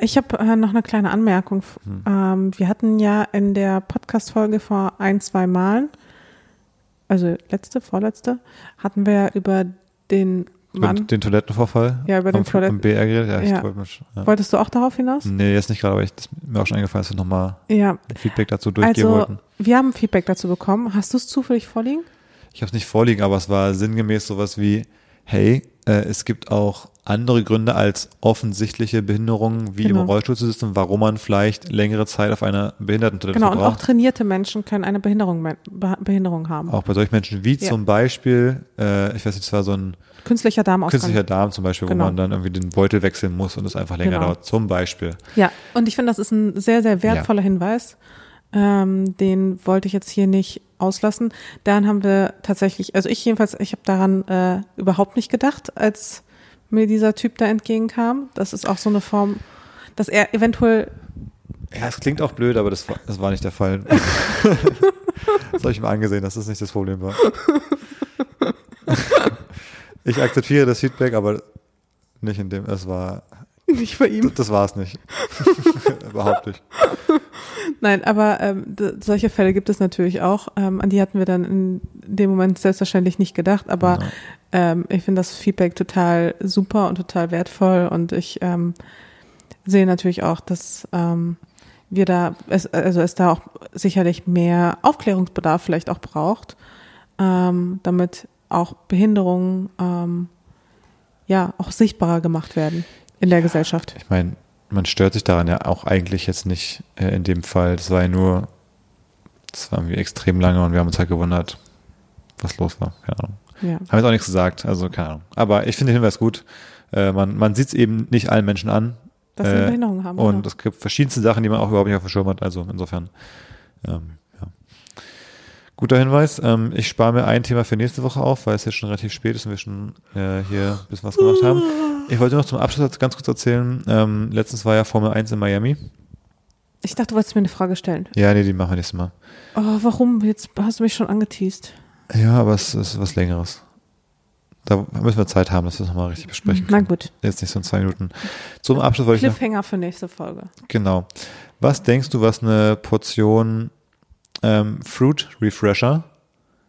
Ich habe äh, noch eine kleine Anmerkung. Hm. Ähm, wir hatten ja in der Podcast-Folge vor ein, zwei Malen, also letzte, vorletzte, hatten wir ja über den Über Mann. den Toilettenvorfall? Ja, über den Toiletten- BR geredet? Ja, ich Ja. wollte mich, ja. Wolltest du auch darauf hinaus? Nee, jetzt nicht gerade, aber ich, das ist mir auch schon eingefallen, dass wir nochmal Feedback dazu durchgehen Also, wollten. wir haben Feedback dazu bekommen. Hast du es zufällig vorliegen? Ich habe es nicht vorliegen, aber es war sinngemäß sowas wie, hey, äh, es gibt auch andere Gründe als offensichtliche Behinderungen, wie Genau. im Rollstuhl zu sitzen, warum man vielleicht längere Zeit auf einer Behindertentoilette Genau, und auch verbraucht. trainierte Menschen können eine Behinderung, Be- Behinderung haben. Auch bei solchen Menschen wie Ja. zum Beispiel, äh, ich weiß nicht, es war so ein Künstlicher Darmausgang. künstlicher Darm zum Beispiel, Genau. wo man dann irgendwie den Beutel wechseln muss und es einfach länger Genau. dauert. Zum Beispiel. Ja, und ich finde, das ist ein sehr, sehr wertvoller Hinweis. Ähm, den wollte ich jetzt hier nicht auslassen. Daran haben wir tatsächlich, also ich jedenfalls, ich habe daran äh, überhaupt nicht gedacht, als mir dieser Typ da entgegenkam. Das ist auch so eine Form, dass er eventuell, Ja, es klingt auch blöd, aber das war, das war nicht der Fall. das habe ich mir angesehen, dass das nicht das Problem war. Ich akzeptiere das Feedback, aber nicht in dem, es war, nicht bei ihm. das war es nicht. Überhaupt nicht. Nein, aber ähm, solche Fälle gibt es natürlich auch. Ähm, an die hatten wir dann in dem Moment selbstverständlich nicht gedacht, aber Ja. ähm, ich finde das Feedback total super und total wertvoll und ich ähm, sehe natürlich auch, dass ähm, wir da, es, also es da auch sicherlich mehr Aufklärungsbedarf vielleicht auch braucht, ähm, damit auch Behinderungen ähm, ja auch sichtbarer gemacht werden in der Gesellschaft. Ich meine, man stört sich daran ja auch eigentlich jetzt nicht äh, in dem Fall. Das war ja nur, das war irgendwie extrem lange und wir haben uns halt gewundert, was los war. Keine Ahnung. Ja. Haben jetzt auch nichts gesagt, also keine Ahnung. Aber ich finde den Hinweis gut. Äh, man man sieht es eben nicht allen Menschen an. Dass sie Äh, Behinderung haben. Und genau. es gibt verschiedenste Sachen, die man auch überhaupt nicht auf dem Schirm hat. Also insofern, ähm, ja. Guter Hinweis. Ähm, ich spare mir ein Thema für nächste Woche auf, weil es jetzt schon relativ spät ist und wir schon äh, hier ein bisschen was gemacht haben. Ich wollte noch zum Abschluss ganz kurz erzählen. Ähm, letztens war ja Formel 1 in Miami. Ich dachte, du wolltest mir eine Frage stellen. Ja, nee, die machen wir nächstes Mal. Oh, warum? Jetzt hast du mich schon angeteased. Ja, aber es ist was Längeres. Da müssen wir Zeit haben, dass wir es nochmal richtig besprechen Na können. gut. Jetzt nicht so in zwei Minuten. Zum Abschluss wollte ich noch Cliffhanger für nächste Folge. Genau. Was denkst du, was eine Portion ähm, Fruit Refresher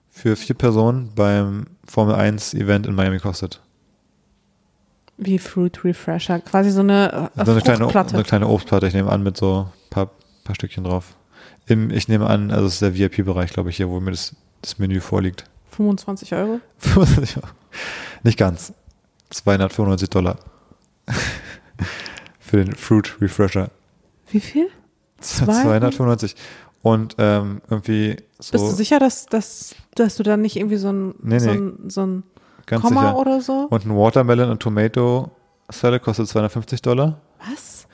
für vier Personen beim Formel 1 Event in Miami kostet? Wie Fruit Refresher. Quasi so eine, äh, so eine kleine, eine kleine Obstplatte, ich nehme an, mit so ein paar, paar Stückchen drauf. Im, ich nehme an, also es ist der VIP-Bereich, glaube ich, hier, wo mir das, das Menü vorliegt. 25 Euro. Nicht ganz. 295 Dollar. für den Fruit Refresher. Wie viel? 295. Und ähm, irgendwie so. Bist du sicher, dass, dass, dass du da nicht irgendwie so ein, Nee, so nee. ein, so ein ganz Komma sicher. oder so? Und ein Watermelon und Tomato Salad kostet 250 Dollar. Was?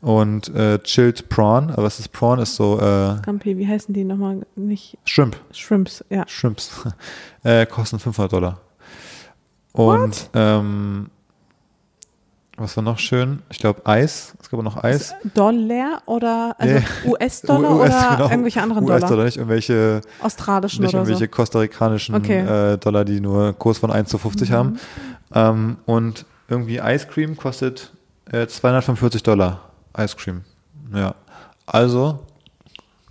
Und äh, Chilled Prawn, aber was ist Prawn? Ist so äh, Scampi, wie heißen die nochmal? Nicht Shrimp. Shrimps, ja. Shrimps. äh, kosten 500 Dollar. Und ähm, was war noch schön? Ich glaube Eis. Es gab auch noch Eis. Dollar oder also Nee. US-Dollar US, oder genau. irgendwelche anderen Dollar? US-Dollar, nicht irgendwelche, Australischen nicht oder so. irgendwelche kostarikanischen Okay. äh, Dollar, die nur Kurs von 1 zu 50 Mhm. haben. Ähm, und irgendwie Ice Cream kostet äh, 245 Dollar. Ice Cream. Ja. Also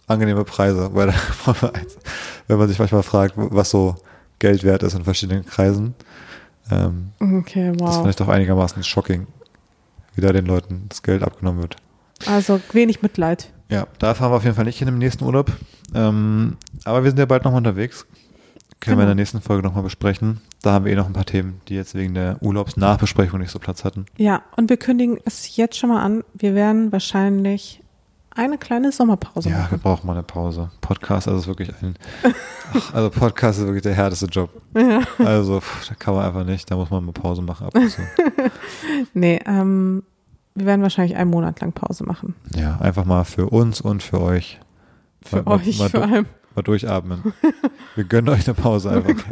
angenehme Preise 1. Wenn man sich manchmal fragt, was so Geld wert ist in verschiedenen Kreisen. Ähm, Okay, Das wow. fand ich doch einigermaßen shocking, wie da den Leuten das Geld abgenommen wird. Also wenig Mitleid. Ja, da fahren wir auf jeden Fall nicht hin im nächsten Urlaub. Ähm, aber wir sind ja bald nochmal unterwegs. Können wir in Genau. der nächsten Folge nochmal besprechen. Da haben wir eh noch ein paar Themen, die jetzt wegen der Urlaubsnachbesprechung nicht so Platz hatten. Ja, und wir kündigen es jetzt schon mal an. Wir werden wahrscheinlich eine kleine Sommerpause Ja, wir machen. brauchen mal eine Pause. Podcast, also ist wirklich ein, ach, also Podcast ist wirklich der härteste Job. Ja. Also, pff, da kann man einfach nicht, da muss man mal Pause machen ab und zu. Nee, ähm, wir werden wahrscheinlich einen Monat lang Pause machen. Ja, einfach mal für uns und für euch. Für Mal- euch mal vor allem. Mal durchatmen. Wir gönnen euch eine Pause einfach.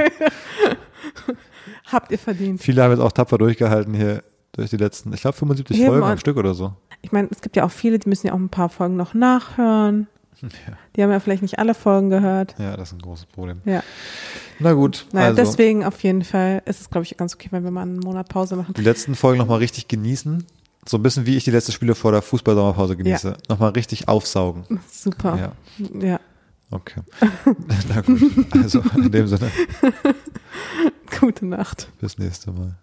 Habt ihr verdient. Viele haben jetzt auch tapfer durchgehalten hier durch die letzten, ich glaube 75 Hier Folgen am Stück oder so. Ich meine, es gibt ja auch viele, die müssen ja auch ein paar Folgen noch nachhören. Ja. Die haben ja vielleicht nicht alle Folgen gehört. Ja, das ist ein großes Problem. Ja. Na gut, Naja, also deswegen auf jeden Fall ist es, glaube ich, ganz okay, wenn wir mal einen Monat Pause machen. die letzten Folgen nochmal richtig genießen. So ein bisschen wie ich die letzten Spiele vor der Fußball-Sommerpause genieße. Nochmal richtig aufsaugen. Super. Ja, Ja. okay. Na gut, also in dem Sinne, Gute Nacht. bis nächste Mal.